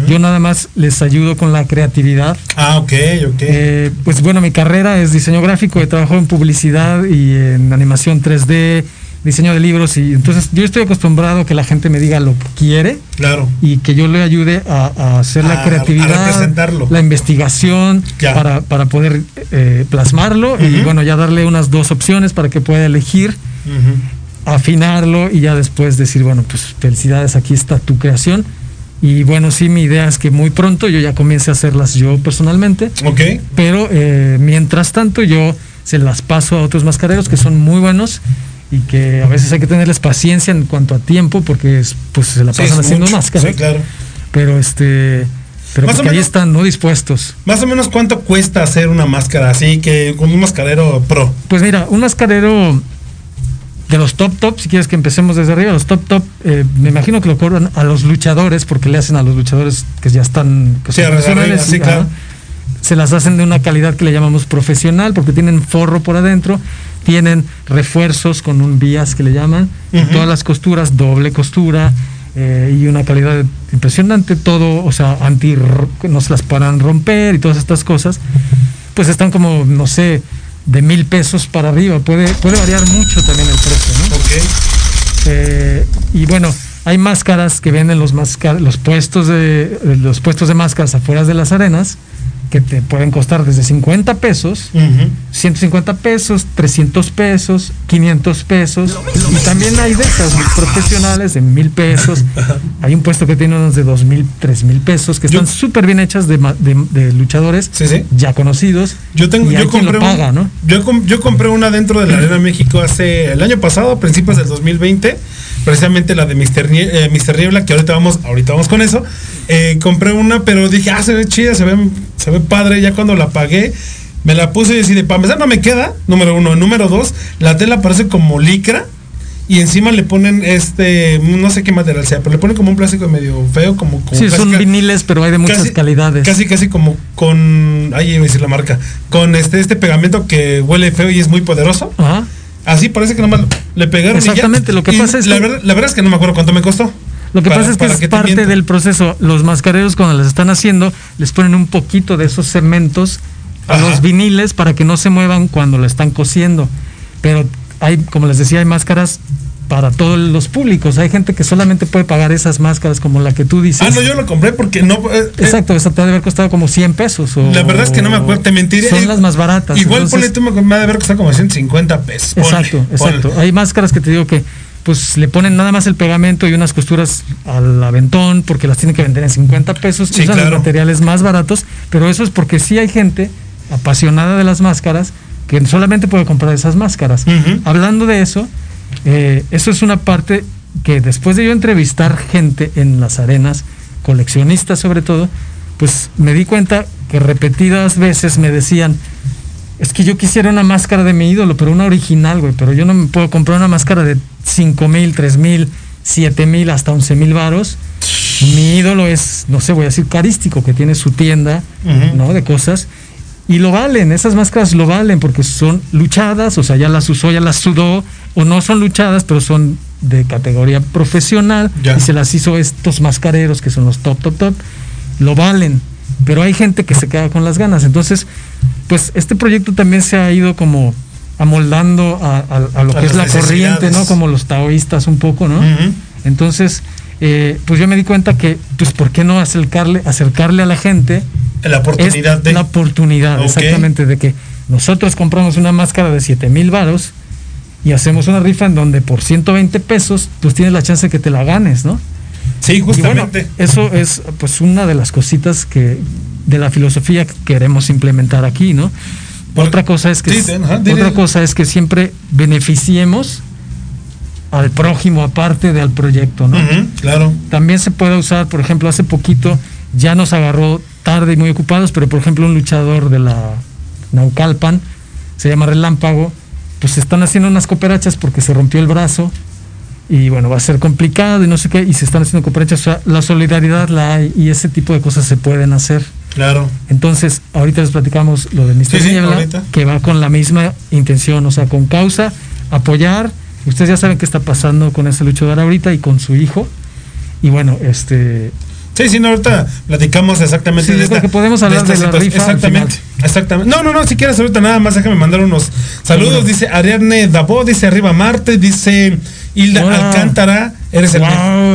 yo nada más les ayudo con la creatividad. Ah, ok, ok. Eh, pues bueno, mi carrera es diseño gráfico, he trabajado en publicidad y en animación 3D, diseño de libros y entonces yo estoy acostumbrado a que la gente me diga lo que quiere claro. y que yo le ayude a, a hacer la A- a creatividad, representarlo. la investigación para, para poder eh, plasmarlo y Ujú. bueno, ya darle unas dos opciones para que pueda elegir, Ujú. Afinarlo y ya después decir, bueno, pues felicidades, aquí está tu creación. Y bueno, sí, mi idea es que muy pronto yo ya comience a hacerlas yo personalmente, Ok. pero eh, mientras tanto yo se las paso a otros mascareros que son muy buenos y que a veces hay que tenerles paciencia en cuanto a tiempo porque es, pues se la pasan haciendo mucho. máscaras Sí, claro. pero este pero Más o ahí están no dispuestos Más o menos cuánto cuesta hacer una máscara así que con un mascarero pro. pues mira un mascarero de los top top si quieres que empecemos desde arriba los top top eh, me imagino que lo cobran a los luchadores porque le hacen a los luchadores que ya están que Sí, son arriba, sí, claro. se las hacen de una calidad que le llamamos profesional porque tienen forro por adentro tienen refuerzos con un vías que le llaman Ujú. todas las costuras doble costura eh, y una calidad impresionante todo o sea anti no se las paran romper y todas estas cosas pues están como no sé de mil pesos para arriba puede puede variar mucho también el precio ¿no? Eh, y bueno, hay máscaras que venden los máscar- los puestos de los puestos de máscaras afuera de las arenas que te pueden costar desde 50 pesos, Ujú. 150 pesos, 300 pesos, 500 pesos y también hay de estas profesionales de mil pesos. Hay un puesto que tiene unos de dos mil, tres mil pesos que están súper bien hechas de, de- de luchadores Sí, sí. ya conocidos. Yo tengo, y yo compré lo paga, un- ¿no? Yo, com- yo compré una dentro de la Arena México hace el año pasado, a principios del 2020, precisamente la de Mr. Nie- eh, Mr. Niebla, que ahorita vamos, ahorita vamos con eso. Eh, compré una, pero dije, ah, se ve chida, se ve, se ve padre. Ya cuando la pagué, me la puse y decidí, para empezar no me queda, número uno. Número dos, la tela parece como licra. Y encima le ponen este, no sé qué material sea, pero le ponen como un plástico medio feo, como, como Sí, casi son viniles, pero hay de muchas casi- calidades. Casi, casi como con. Ahí iba a decir la marca. Con este, este pegamento que huele feo y es muy poderoso. Ajá. Así parece que nomás le pegaron. y ya. Exactamente, lo que Y pasa es la que- verdad, la verdad es que no me acuerdo cuánto me costó. Lo que Para- pasa es que es te parte del proceso. Los mascareros cuando les están haciendo, les ponen un poquito de esos cementos a Ajá. los viniles para que no se muevan cuando lo están cosiendo. Pero hay, como les decía, hay máscaras para todos los públicos. Hay gente que solamente puede pagar esas máscaras como la que tú dices. Ah, no, yo lo compré porque no. eh, eh, Exacto, esa te ha de haber costado como 100 pesos. o- La verdad es que no me acuerdo, te mentiré. Son Eh, las más baratas. Igual entonces- ponle tú, me me ha de haber costado como 150 pesos. ponle, Exacto, ponle. exacto. Hay máscaras que te digo que pues le ponen nada más el pegamento y unas costuras al aventón porque las tienen que vender en 50 pesos. Sí, usan claro. los materiales más baratos, pero eso es porque sí hay gente apasionada de las máscaras que solamente puede comprar esas máscaras. Hablando de eso, eh, eso es una parte que después de yo entrevistar gente en las arenas, coleccionistas sobre todo, pues me di cuenta que repetidas veces me decían, es que yo quisiera una máscara de mi ídolo, pero una original, güey, pero yo no me puedo comprar una máscara de 5 mil, 3 mil, 7 mil, hasta 11 mil varos. Mi ídolo es, no sé, voy a decir carístico, que tiene su tienda. ¿no? De cosas. Y lo valen, esas máscaras lo valen porque son luchadas, o sea, ya las usó, ya las sudó, o no son luchadas, pero son de categoría profesional Ya. y se las hizo estos mascareros que son los top, top, top, lo valen. Pero hay gente que se queda con las ganas. Entonces, pues este proyecto también se ha ido como amoldando a, a- a lo A que es la corriente, ¿no? Como los taoístas un poco, ¿no? Entonces, eh, pues yo me di cuenta que, pues, ¿por qué no acercarle, acercarle a la gente La oportunidad es de. la oportunidad, exactamente, de que nosotros compramos una máscara de 7 mil varos y hacemos una rifa en donde por 120 pesos, pues tienes la chance de que te la ganes, ¿no? Sí, bueno, justamente. eso es pues una de las cositas que de la filosofía que queremos implementar aquí, ¿no? Otra cosa es que Sí, otra cosa es que siempre beneficiemos al prójimo aparte del proyecto, ¿no? Claro. También se puede usar, por ejemplo, hace poquito ya nos agarró tarde y muy ocupados, pero por ejemplo un luchador de la Naucalpan, se llama Relámpago, pues se están haciendo unas cooperachas porque se rompió el brazo y bueno, va a ser complicado y no sé qué, y se están haciendo cooperachas. O sea, la solidaridad la hay y ese tipo de cosas se pueden hacer. Claro. Entonces, ahorita les platicamos lo de Mr. Sí, Niebla, que va con la misma intención, o sea, con causa, apoyar. Ustedes ya saben qué está pasando con ese luchador ahorita y con su hijo. Y bueno, este, Sí, sí, no, ahorita platicamos exactamente Sí, de yo creo esta. que podemos hablar de la rifa Exactamente, exactamente. No, no, no, si quieres ahorita nada más déjame mandar unos saludos. Bueno. Dice Ariadne Dabo, dice Arriba Marte, dice Hilda Wow. Alcántara, eres el,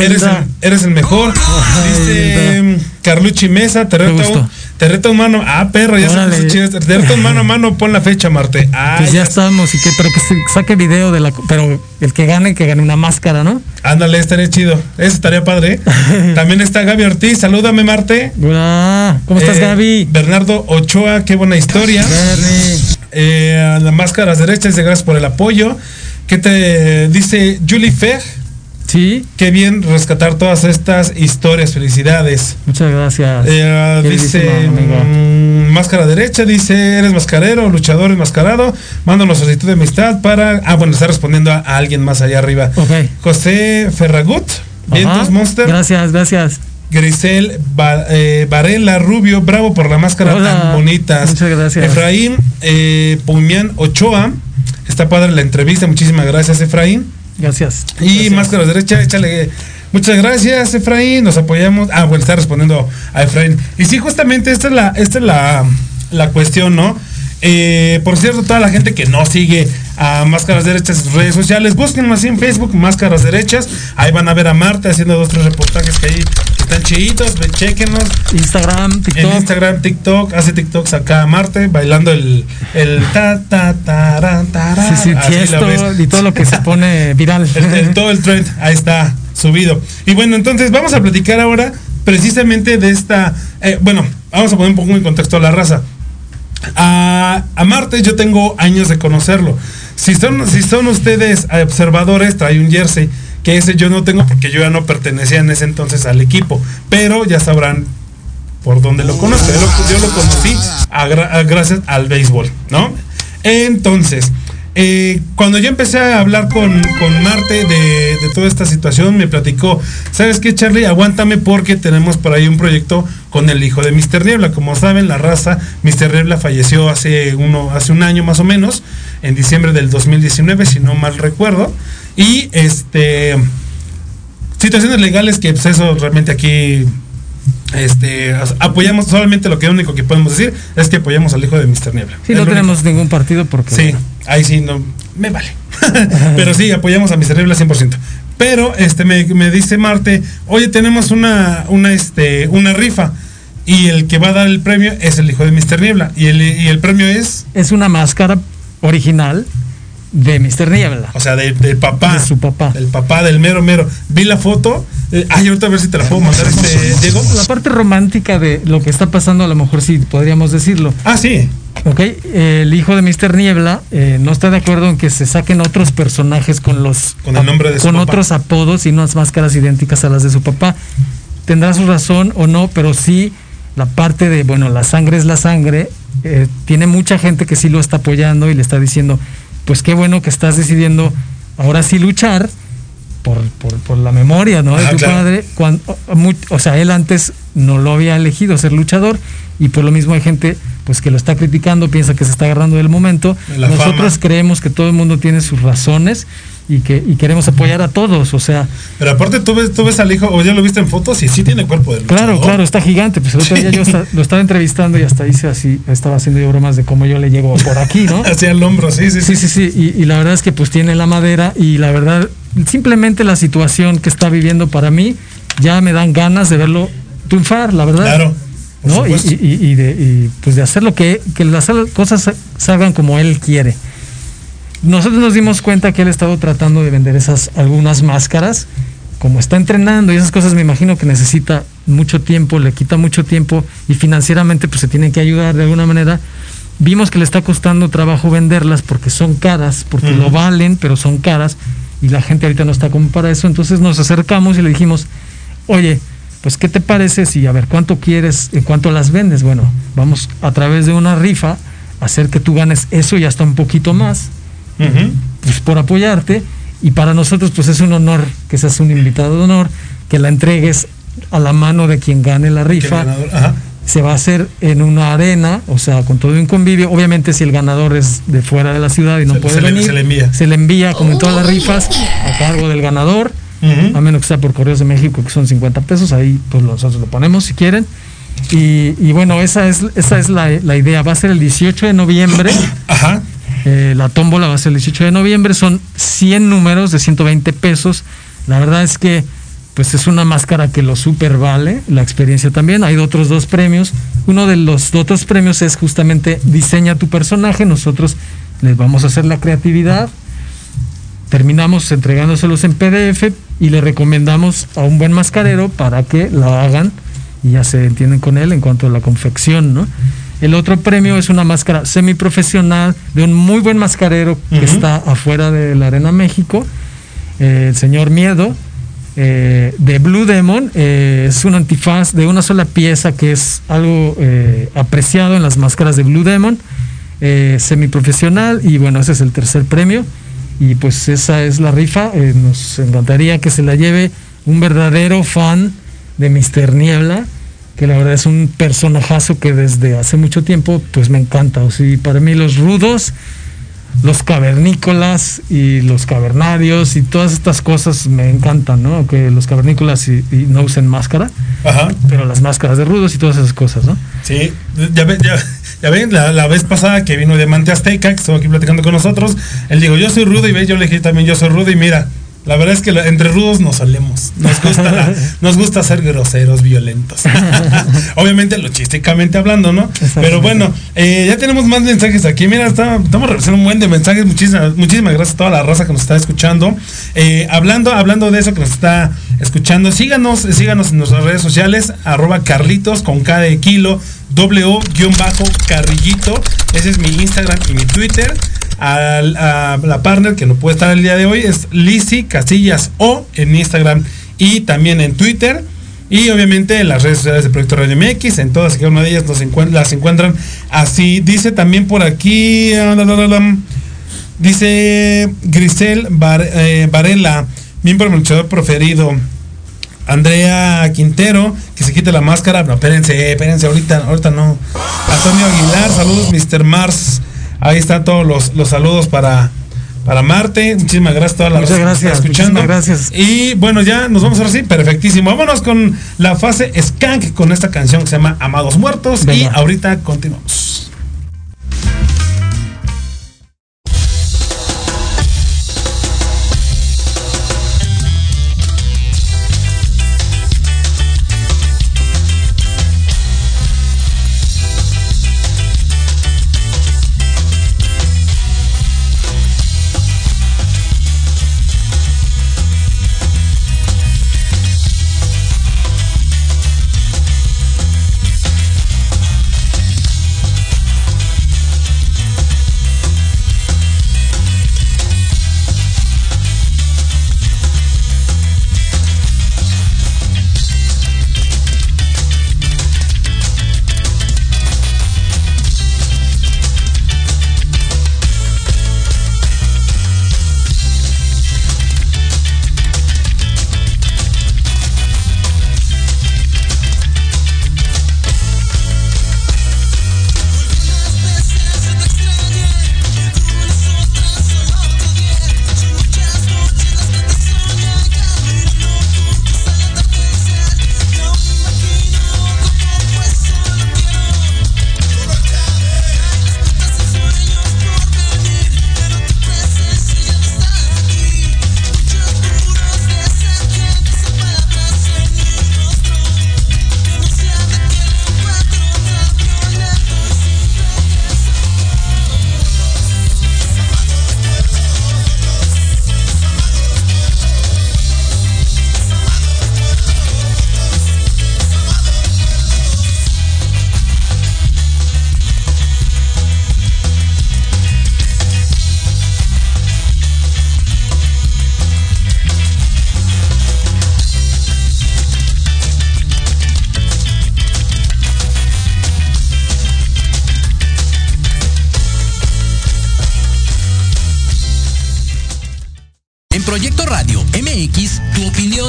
eres, el, eres el mejor. dice Hilda. Carlucci Mesa, te reto. Te reto mano. Ah, perro, ya se chido. Te reto mano a mano, pon la fecha, Marte. Ah, pues ya ya estamos, y que, pero que se saque video de la, pero el que gane, que gane una máscara, ¿no? Ándale, estaría chido. Eso estaría padre. También está Gaby Ortiz, salúdame, Marte. Hola, ¿cómo estás, Eh, Gaby? Bernardo Ochoa, qué buena historia. Eh, a las máscaras derechas, dice gracias por el apoyo. ¿Qué te dice Julie Fer? Sí, Qué bien rescatar todas estas historias, felicidades. muchas gracias. Eh, dice mm, máscara derecha, dice eres mascarero, luchador enmascarado, manda una solicitud de amistad para. Ah, bueno, está respondiendo a, a alguien más allá arriba. José Ferragut, Vientos Monster. Gracias, gracias. Grisel Ba- eh, Varela Rubio, bravo por la máscara Hola, tan bonitas. muchas gracias. Efraín eh, Pumián Ochoa, está padre la entrevista, muchísimas gracias Efraín. Gracias. Y Gracias. derecha, échale. Muchas gracias Efraín, nos apoyamos. Ah, bueno, está respondiendo a Efraín. Y sí, justamente esta es la, esta es la, la cuestión, ¿no? Eh, por cierto, toda la gente que no sigue a Máscaras Derechas en sus redes sociales, busquen así en Facebook, Máscaras Derechas. Ahí van a ver a Marta haciendo dos, tres reportajes que ahí están chiditos, ve, chequenos. Instagram, En TikTok. Instagram, TikTok, hace TikToks acá a Marte, bailando el, el ta ta taran, tarán. Sí, Tiesto y todo lo que se pone viral. El- el- todo el trend, ahí está, subido. Y bueno, entonces vamos a platicar ahora precisamente de esta. eh, bueno, vamos a poner un poco en contexto a la raza. A, a Marte yo tengo años de conocerlo. Si son, si son ustedes observadores, trae un jersey, que ese yo no tengo porque yo ya no pertenecía en ese entonces al equipo. Pero ya sabrán por dónde lo conozco. Yo lo, conocí gracias al béisbol, ¿no? Entonces, eh, cuando yo empecé a hablar con, con Marte de, de toda esta situación, me platicó, ¿sabes qué, Charlie? Aguántame porque tenemos por ahí un proyecto con el hijo de Mr. Niebla. Como saben, la raza, Mr. Niebla falleció hace, uno, hace un año más o menos, en diciembre del 2019, si no mal recuerdo. Y este situaciones legales que pues eso realmente aquí este apoyamos solamente lo que único que podemos decir es que apoyamos al hijo de Mr. Niebla. Sí, Es no tenemos ningún partido porque. Sí, ahí sí no me vale. Pero sí, apoyamos a Mr. Niebla 100%. Pero este me, me dice Marte, "Oye, tenemos una una este una rifa y el que va a dar el premio es el hijo de Mr. Niebla y el y el premio es, Es una máscara original de Mr. Niebla. o sea, de- del papá, De su papá. del papá del mero mero. Vi la foto, eh, ay, ahorita a ver si te la puedo mandar este Diego. La parte romántica de lo que está pasando, a lo mejor sí podríamos decirlo. Ah, sí. Ok, el hijo de Mr. Niebla eh, no está de acuerdo en que se saquen otros personajes con los Con el nombre de su con papá. otros apodos y unas máscaras idénticas a las de su papá. Tendrá su razón o no, pero sí la parte de, bueno, la sangre es la sangre. eh, tiene mucha gente que sí lo está apoyando y le está diciendo, pues qué bueno que estás decidiendo ahora sí luchar por, por, por la memoria, ¿no? De Ajá, tu claro. padre. Cuando, o sea, él antes no lo había elegido ser luchador y por lo mismo hay gente pues que lo está criticando, piensa que se está agarrando del momento. La Nosotros fama. creemos que todo el mundo tiene sus razones y que y queremos apoyar a todos, o sea, Pero aparte tú ves, tú ves al hijo, o ya lo viste en fotos y sí tiene cuerpo de claro, luchador. claro, está gigante, pues el otro día yo lo estaba entrevistando y hasta hice así, estaba haciendo yo bromas de cómo yo le llego por aquí, ¿no? Hacia el hombro, sí, sí, Sí, sí. sí, sí, y, y la verdad es que pues tiene la madera y la verdad, simplemente la situación que está viviendo para mí, ya me dan ganas de verlo triunfar, la verdad. Claro. ¿no? Y, de, y, pues de hacer lo que, que las cosas sa- salgan como él quiere. Nosotros nos dimos cuenta que él ha estado tratando de vender esas algunas máscaras, como está entrenando y esas cosas me imagino que necesita mucho tiempo, le quita mucho tiempo y financieramente pues se tienen que ayudar de alguna manera. Vimos que le está costando trabajo venderlas porque son caras, porque Ujú. lo valen, pero son caras y la gente ahorita no está como para eso. Entonces nos acercamos y le dijimos, oye, pues ¿qué te parece si, a ver, cuánto quieres, en cuánto las vendes? Bueno, vamos a través de una rifa a hacer que tú ganes eso y hasta un poquito más. Pues, por apoyarte. Y para nosotros, pues es un honor que seas un invitado de honor, que la entregues a la mano de quien gane la rifa. Ajá. Se va a hacer en una arena, o sea, con todo un convivio. Obviamente, si el ganador es de fuera de la ciudad y no Se- puede se le- venir, se le envía. se le envía, como en todas las rifas, a cargo del ganador. A menos que sea por Correos de México, que son 50 pesos, ahí pues nosotros lo ponemos si quieren. Y, y bueno, esa es, esa es la, la idea. Va a ser el 18 de noviembre. Ajá. Eh, la tómbola va a ser el 18 de noviembre. Son 100 números de 120 pesos. La verdad es que pues es una máscara que lo super vale. La experiencia también. Hay otros dos premios. Uno de los otros premios es justamente diseña tu personaje. Nosotros les vamos a hacer la creatividad. Terminamos entregándoselos en PDF y le recomendamos a un buen mascarero para que la hagan y ya se entienden con él en cuanto a la confección, ¿no? El otro premio es una máscara semiprofesional de un muy buen mascarero que está afuera de la Arena México, eh, el señor Miedo, eh, de Blue Demon. eh, es un antifaz de una sola pieza que es algo apreciado en las máscaras de Blue Demon, semiprofesional, y bueno, ese es el tercer premio. Y pues esa es la rifa. nos encantaría que se la lleve un verdadero fan de Mr. Niebla, que la verdad es un personajazo que desde hace mucho tiempo pues me encanta. O sea, para mí los rudos, los cavernícolas y los cavernarios y todas estas cosas me encantan, ¿no? Que los cavernícolas y, y no usen máscara, Ajá. pero las máscaras de rudos y todas esas cosas, ¿no? Sí, ya, ve- ya, ya ven, la, la vez pasada que vino Diamante Azteca, que estuvo aquí platicando con nosotros, él dijo, yo soy rudo, y ve, yo le dije también, yo soy rudo, y mira, la verdad es que entre rudos nos solemos, nos gusta, la- nos gusta ser groseros, violentos. Obviamente, logísticamente hablando, ¿no? Pero bueno, eh, ya tenemos más mensajes aquí, mira, está- estamos recibiendo un buen de mensajes, muchísimas, muchísimas gracias a toda la raza que nos está escuchando. Eh, hablando, hablando de eso que nos está escuchando, síganos, síganos en nuestras redes sociales, arroba Carlitos con K de kilo, W-carrillito. Ese es mi Instagram y mi Twitter. A la partner que no puede estar el día de hoy es Lizzy Casillas O en Instagram y también en Twitter. Y obviamente en las redes sociales de Proyecto Radio MX, en todas y cada una de ellas las encuentran así. Dice también por aquí. ah, Dice Grisel Var- eh, Varela, miembro del luchador preferido. Andrea Quintero, que se quite la máscara. No, espérense, espérense, ahorita, ahorita no. Antonio Aguilar, saludos, Mr. Mars. Ahí están todos los, los saludos para, para Marte. Muchísimas gracias a toda la Muchas gracias, escuchando. muchísimas gracias. Y bueno, ya nos vamos ahora sí, perfectísimo. Vámonos con la fase Skank con esta canción que se llama Amados Muertos. Y ahorita continuamos.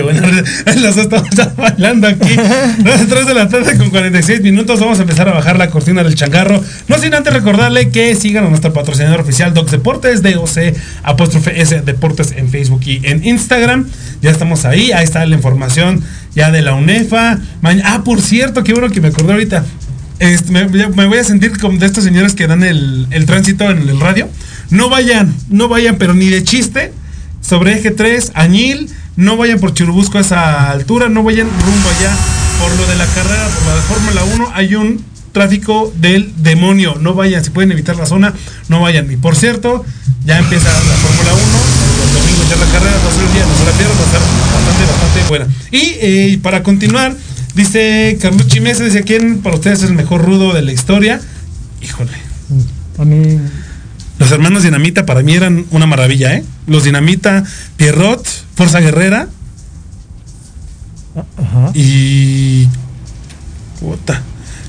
Qué bueno. Las dos estamos bailando aquí. Las 3 de la tarde con 46 minutos. Vamos a empezar a bajar la cortina del changarro. No sin antes recordarle que sigan a nuestro patrocinador oficial Docs Deportes, DOC apóstrofe S Deportes en Facebook y en Instagram. Ya estamos ahí. Ahí está la información ya de la UNEFA. Ah, por cierto, qué bueno que me acordé ahorita. Este, me, me voy a sentir como de estos señores que dan el, el tránsito en el radio. No vayan, no vayan, pero ni de chiste sobre eje 3, Añil, no vayan por Churubusco a esa altura, no vayan rumbo allá por lo de la carrera, por la de Fórmula 1, hay un tráfico del demonio, no vayan, si pueden evitar la zona, no vayan. Y por cierto, ya empieza la Fórmula 1, los domingos ya la carrera, va a ser el día, no se la pierdan, va a estar bastante, bastante buena. Y eh, para continuar, dice Carlucci Mesa, dice, ¿quién para ustedes es el mejor rudo de la historia? Híjole. A mí, Los hermanos Dinamita para mí eran una maravilla, ¿eh? Los Dinamita, Pierrot, Fuerza Guerrera ajá. y. Puta.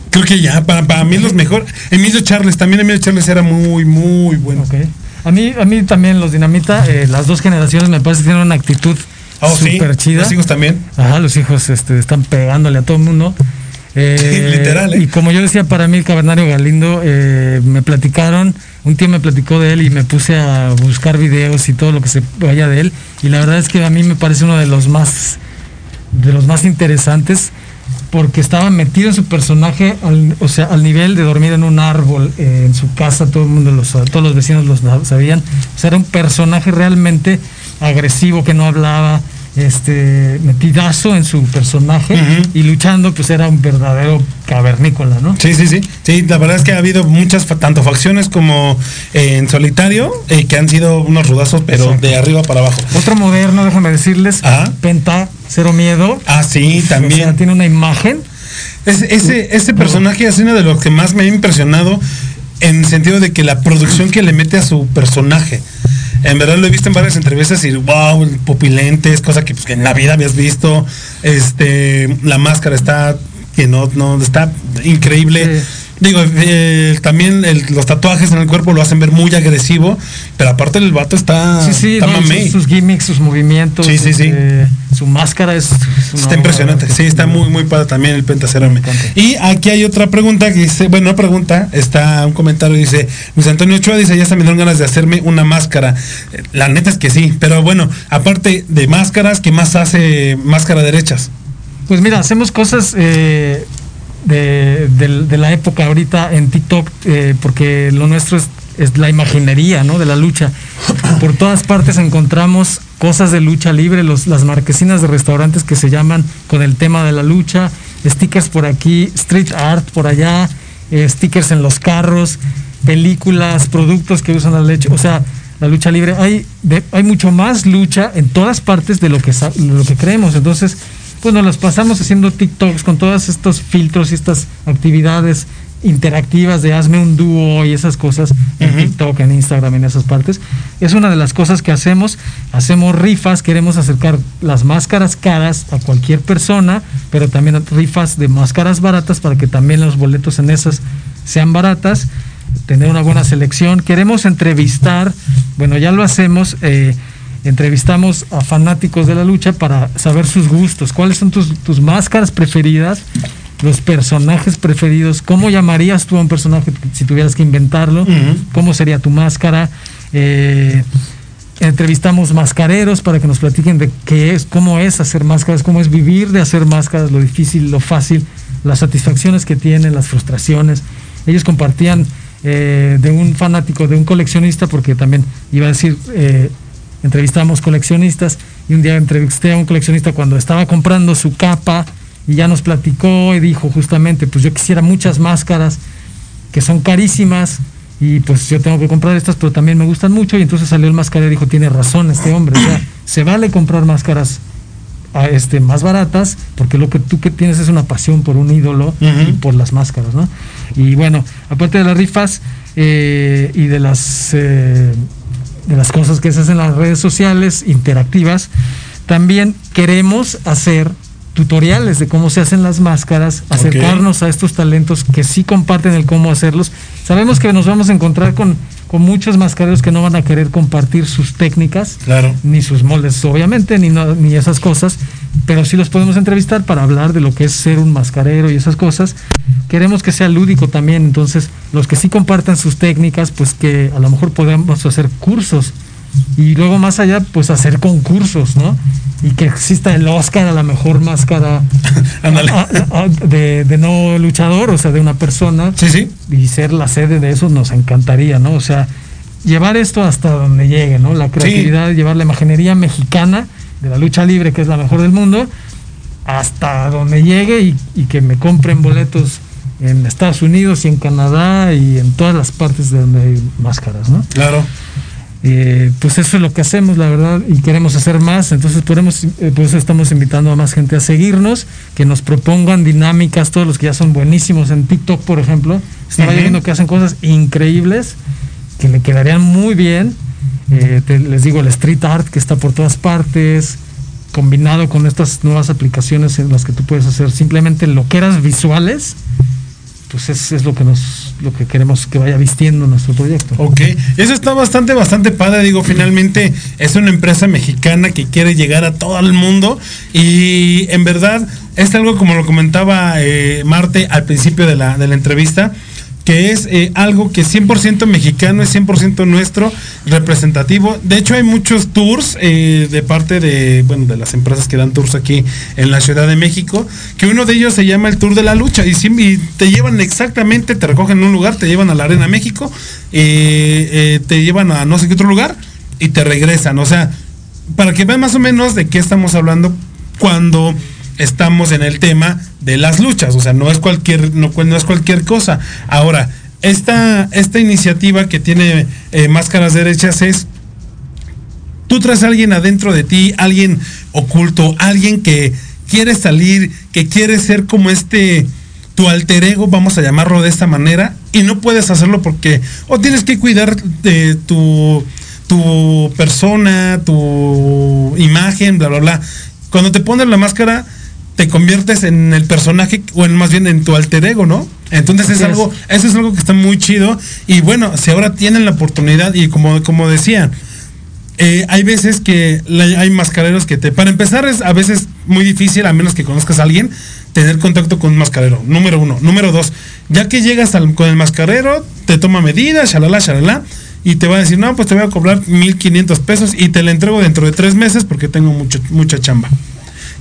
Creo que ya, para, para mí los mejor. Emilio Charles, también Emilio Charles era muy, muy bueno. Ok. A mí, a mí también los Dinamita, eh, las dos generaciones me parece que tienen una actitud Oh, sí, súper chida. Los hijos también. Ajá, los hijos este, están pegándole a todo el mundo. Eh, Literal, ¿eh? Y como yo decía, para mí el cavernario Galindo, eh, me platicaron, un tío me platicó de él y me puse a buscar videos y todo lo que se vaya de él. Y la verdad es que a mí me parece uno de los más, de los más interesantes porque estaba metido en su personaje, al- o sea, al nivel de dormir en un árbol eh, en su casa, todo el mundo lo todos los vecinos lo sa- sabían. O sea, era un personaje realmente agresivo que no hablaba, este, metidazo en su personaje y luchando, pues era un verdadero cavernícola, ¿no? Sí, sí, sí. Sí, la verdad es que ha habido muchas, tanto facciones como eh, en solitario, eh, que han sido unos rudazos, pero Exacto. de arriba para abajo. Otro moderno, déjame decirles, Ajá. Penta, Cero Miedo. Ah, sí, O sea, también. tiene una imagen. Es- ese, ese personaje es uno de los que más me ha impresionado en el sentido de que la producción que le mete a su personaje. En verdad lo he visto en varias entrevistas y wow, pupilentes, cosa que, pues, que en la vida habías visto. Este, la máscara está que no, no está increíble. Digo, eh, también el- los tatuajes en el cuerpo lo hacen ver muy agresivo, pero aparte el vato está, Sí, sí, está no, sus, sus gimmicks, sus movimientos. Sí, sí, sí. este, su máscara es. Está impresionante, sí, está muy, muy padre también el Pentacerame. Y aquí hay otra pregunta que dice, bueno, no pregunta, está un comentario, dice, Luis Antonio Ochoa dice, ya se me dieron ganas de hacerme una máscara. La neta es que sí, pero bueno, aparte de máscaras, ¿qué más hace máscara derechas? Pues mira, hacemos cosas eh, de, de la época ahorita en TikTok, eh, porque lo nuestro es, es la imaginería, ¿no? De la lucha. Por todas partes encontramos cosas de lucha libre, los, las marquesinas de restaurantes que se llaman con el tema de la lucha, stickers por aquí, street art por allá, eh, stickers en los carros, películas, productos que usan la leche, o sea, la lucha libre. Hay, hay mucho más lucha en todas partes de lo que, lo que creemos. Entonces, pues nos las pasamos haciendo TikToks con todos estos filtros y estas actividades interactivas de hazme un dúo y esas cosas en Ujú. TikTok, en Instagram, en esas partes. Es una de las cosas que hacemos. Hacemos rifas, queremos acercar las máscaras caras a cualquier persona, pero también rifas de máscaras baratas para que también los boletos en esas sean baratas tener una buena selección. Queremos entrevistar, bueno, ya lo hacemos, eh, entrevistamos a fanáticos de la lucha para saber sus gustos, cuáles son tus, tus máscaras preferidas, los personajes preferidos, cómo llamarías tú a un personaje si tuvieras que inventarlo, cómo sería tu máscara. Eh, entrevistamos mascareros para que nos platiquen de qué es, cómo es hacer máscaras, cómo es vivir de hacer máscaras, lo difícil, lo fácil, las satisfacciones que tienen, las frustraciones. Ellos compartían eh, de un fanático, de un coleccionista, porque también iba a decir, eh, entrevistamos coleccionistas y un día entrevisté a un coleccionista cuando estaba comprando su capa y ya nos platicó y dijo justamente, pues yo quisiera muchas máscaras que son carísimas y pues yo tengo que comprar estas, pero también me gustan mucho. Y entonces salió el mascarero y dijo, tiene razón este hombre. O sea, se vale comprar máscaras a este, más baratas, porque lo que tú que tienes es una pasión por un ídolo y por las máscaras, ¿no? Y bueno, aparte de las rifas eh, y de las eh, de las cosas que se hacen en las redes sociales interactivas, también queremos hacer tutoriales de cómo se hacen las máscaras, acercarnos a estos talentos que sí comparten el cómo hacerlos. Sabemos que nos vamos a encontrar con, con muchos mascareros que no van a querer compartir sus técnicas, Claro. ni sus moldes, obviamente, ni, no- ni esas cosas, pero sí los podemos entrevistar para hablar de lo que es ser un mascarero y esas cosas. Queremos que sea lúdico también, entonces los que sí compartan sus técnicas, pues que a lo mejor podamos hacer cursos y luego más allá, pues hacer concursos, ¿no? Y que exista el Oscar a la mejor máscara a- de, de no luchador, o sea, de una persona. Sí, sí. Y ser la sede de eso nos encantaría, ¿no? O sea, llevar esto hasta donde llegue, ¿no? La creatividad, llevar la imaginería mexicana de la lucha libre, que es la mejor del mundo, hasta donde llegue y, y que me compren boletos en Estados Unidos y en Canadá y en todas las partes de donde hay máscaras, ¿no? Claro. Eh, pues eso es lo que hacemos, la verdad, y queremos hacer más. Entonces, por, hemos- eh, por eso estamos invitando a más gente a seguirnos, que nos propongan dinámicas, todos los que ya son buenísimos en TikTok, por ejemplo. Estaba viendo que hacen cosas increíbles, que le quedarían muy bien. Eh, te- les digo, el street art que está por todas partes, combinado con estas nuevas aplicaciones en las que tú puedes hacer simplemente lo que eras visuales, pues es, es lo que nos lo que queremos que vaya vistiendo nuestro proyecto. Ok, eso está bastante, bastante padre. Digo, finalmente es una empresa mexicana que quiere llegar a todo el mundo y en verdad es algo como lo comentaba eh, Marte al principio de la, de la entrevista, que es eh, algo que 100% mexicano, es 100% nuestro, representativo. De hecho, hay muchos tours eh, de parte de, bueno, de las empresas que dan tours aquí en la Ciudad de México, que uno de ellos se llama el Tour de la Lucha y, y te llevan exactamente, te recogen en un lugar, te llevan a la Arena México, eh, te llevan a no sé qué otro lugar y te regresan. O sea, para que vean más o menos de qué estamos hablando cuando estamos en el tema de las luchas. O sea, no es cualquier, no, no es cualquier cosa. Ahora, esta, esta iniciativa que tiene eh, Máscaras Derechas es tú traes a alguien adentro de ti, alguien oculto, alguien que quiere salir, que quiere ser como este tu alter ego, vamos a llamarlo de esta manera, y no puedes hacerlo porque o tienes que cuidar de tu tu persona, tu imagen, bla bla bla. Cuando te pones la máscara te conviertes en el personaje o en más bien en tu alter ego, ¿no? Entonces es algo eso es algo que está muy chido y bueno, si ahora tienen la oportunidad y como como decía, eh, hay veces que hay mascareros que te, para empezar es a veces muy difícil, a menos que conozcas a alguien, tener contacto con un mascarero, número uno. Número dos, ya que llegas al- con el mascarero, te toma medidas, shalala, shalala, y te va a decir, no, pues te voy a cobrar 1500 pesos y te la entrego dentro de tres meses porque tengo mucho, mucha chamba.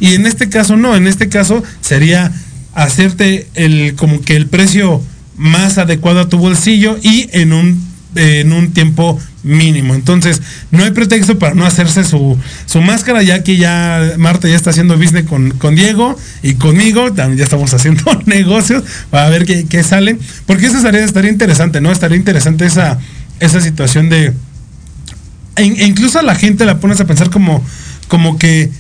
Y en este caso no, en este caso sería hacerte el como que el precio más adecuado a tu bolsillo y en un en un tiempo mínimo. Entonces, no hay pretexto para no hacerse su, su máscara, ya que ya Marta ya está haciendo business con, con Diego y conmigo, también ya estamos haciendo negocios para ver qué, qué sale. Porque eso estaría, estaría interesante, ¿no? Estaría interesante esa, esa situación de. e- e incluso a la gente la pones a pensar como, como que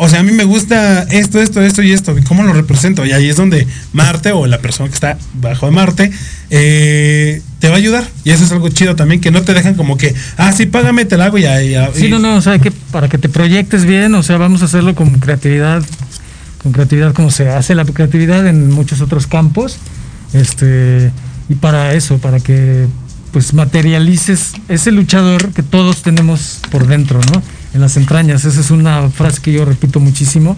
o sea, a mí me gusta esto, esto, esto y esto. ¿Y cómo lo represento? Y ahí es donde Marte o la persona que está bajo de Marte eh, te va a ayudar. Y eso es algo chido también, que no te dejan como que, ah, sí, págame, te la hago y ya- Sí, no, no, o sea, que para que te proyectes bien, o sea, vamos a hacerlo con creatividad, con creatividad como se hace la creatividad en muchos otros campos, este, y para eso, para que pues materialices ese luchador que todos tenemos por dentro, ¿no? En las entrañas, esa es una frase que yo repito muchísimo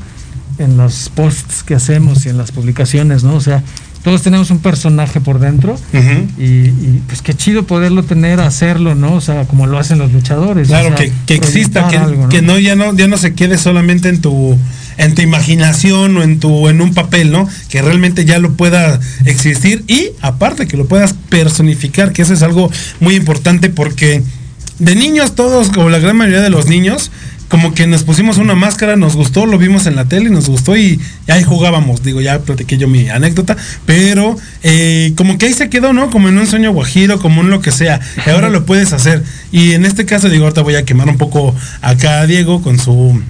en los posts que hacemos y en las publicaciones, ¿no? O sea, todos tenemos un personaje por dentro Ujú. y, y, pues qué chido poderlo tener, hacerlo, ¿no? O sea, como lo hacen los luchadores. Claro, o sea, que, que exista, que, que no ya no ya no se quede solamente en tu en tu imaginación o en tu en un papel, ¿no? Que realmente ya lo pueda existir y aparte que lo puedas personificar, que eso es algo muy importante porque de niños todos, como la gran mayoría de los niños, como que nos pusimos una máscara, nos gustó, lo vimos en la tele, nos gustó y, ahí jugábamos. Digo, ya platiqué yo mi anécdota, pero eh, como que ahí se quedó, ¿no? Como en un sueño guajiro, como en lo que sea. Y ahora lo puedes hacer. Y en este caso, digo, ahorita voy a quemar un poco acá a Diego con su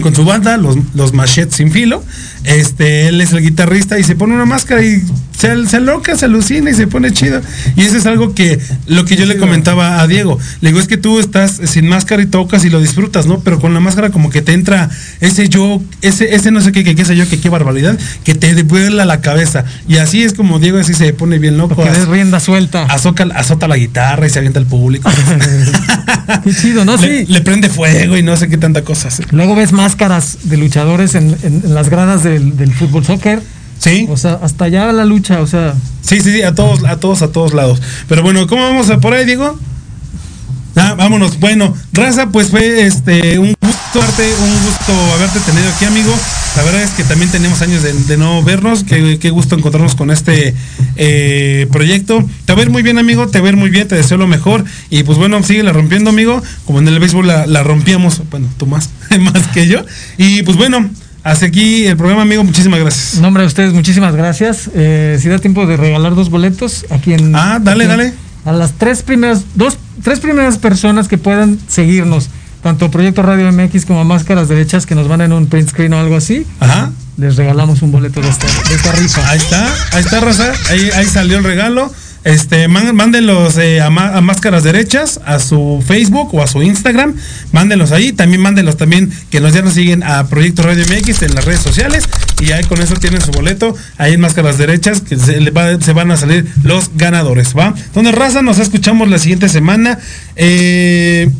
con su banda, los, los Machetes sin filo. Este, él es el guitarrista y se pone una máscara y se, se loca, se alucina y se pone chido. Y eso es algo que, lo que yo le comentaba a Diego. Le digo, es que tú estás sin máscara y tocas y lo disfrutas, ¿no? Pero con la máscara como que te entra ese yo, ese, ese no sé qué, qué, qué sé yo, que qué barbaridad, que te vuela la cabeza. Y así es como Diego así se pone bien loco. Az- des rienda suelta. azota, azota la guitarra y se avienta al público. Qué chido, ¿no? le, Sí. le prende fuego y no sé qué tanta cosa. Luego ves máscaras de luchadores en, en- en las gradas del, del fútbol soccer. Sí. O sea, hasta allá la lucha, o sea. Sí, sí, sí, a todos, a todos, a todos lados. Pero bueno, ¿cómo vamos a por ahí, Diego? Ah, vámonos. Bueno, Raza, pues fue este un gusto darte, un gusto haberte tenido aquí, amigo. La verdad es que también tenemos años de, de no vernos. Qué, qué gusto encontrarnos con este eh, proyecto. Te va a ir muy bien, amigo. Te va a ir muy bien. Te deseo lo mejor. Y pues bueno, sigue la rompiendo, amigo. Como en el béisbol la, la rompíamos. Bueno, tú más, más que yo. Y pues bueno, hasta aquí el programa, amigo. Muchísimas gracias. Nombre de ustedes, muchísimas gracias. Eh, si da tiempo de regalar dos boletos aquí en. Ah, dale, aquí- dale. A las tres primeras, dos, tres primeras personas que puedan seguirnos, tanto Proyecto Radio MX como Máscaras Derechas, que nos van en un print screen o algo así, Ajá. les regalamos un boleto de esta, de esta rifa. Ahí está, ahí está, Raza. Ahí, ahí salió el regalo. Este, mándenlos eh, a, Máscaras Derechas, a su Facebook o a su Instagram. Mándenlos ahí. También mándenlos también que nos ya nos siguen a Proyecto Radio MX en las redes sociales. Y ahí con eso tienen su boleto. Ahí en Máscaras Derechas que se van a salir los ganadores, ¿va? Entonces, Raza, nos escuchamos la siguiente semana. Eh,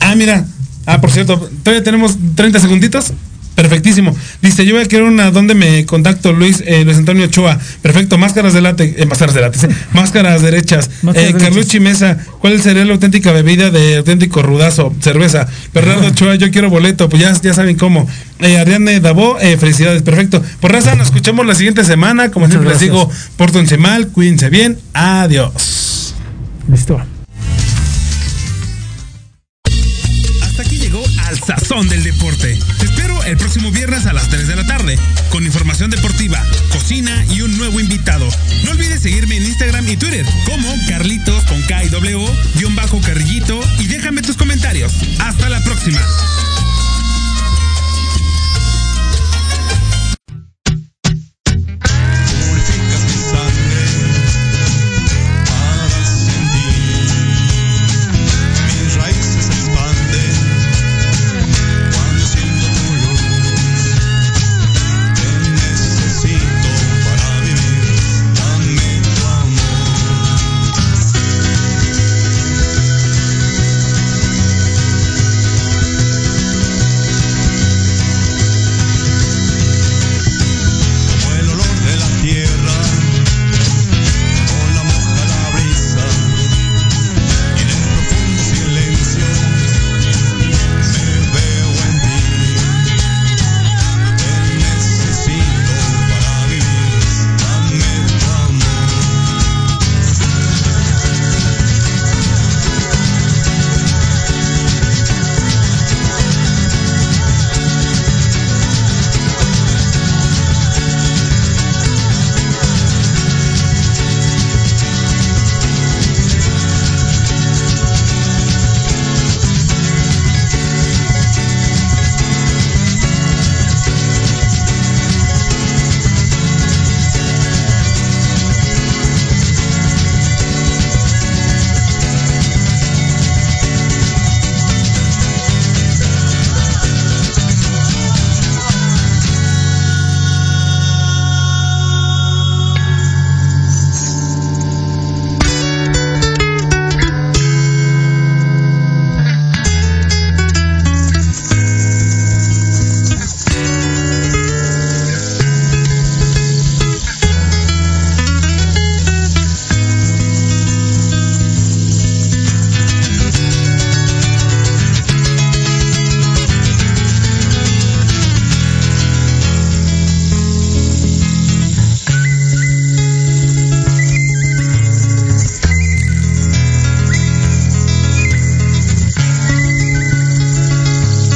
ah, mira. Ah, por cierto, todavía tenemos 30 segunditos. Perfectísimo. Dice, yo voy a querer una donde me contacto Luis, eh, Luis Antonio Ochoa. Perfecto, máscaras de látex, eh, máscaras de látex, eh, máscaras derechas. Máscaras Eh, derechas. Carlucci Mesa, ¿cuál sería la auténtica bebida de auténtico rudazo? Cerveza. Bernardo Ochoa, yo quiero boleto, pues ya, ya saben cómo. Eh, Ariane Dabó, felicidades, perfecto. Pues raza, nos escuchamos la siguiente semana. Como Muchas siempre les digo, pórtense mal, cuídense bien. Adiós. Listo. Sazón del Deporte. Te espero el próximo viernes a las 3 de la tarde con información deportiva, cocina y un nuevo invitado. No olvides seguirme en Instagram y Twitter como Carlitos con K y W, guion bajo Carrillito y déjame tus comentarios. Hasta la próxima.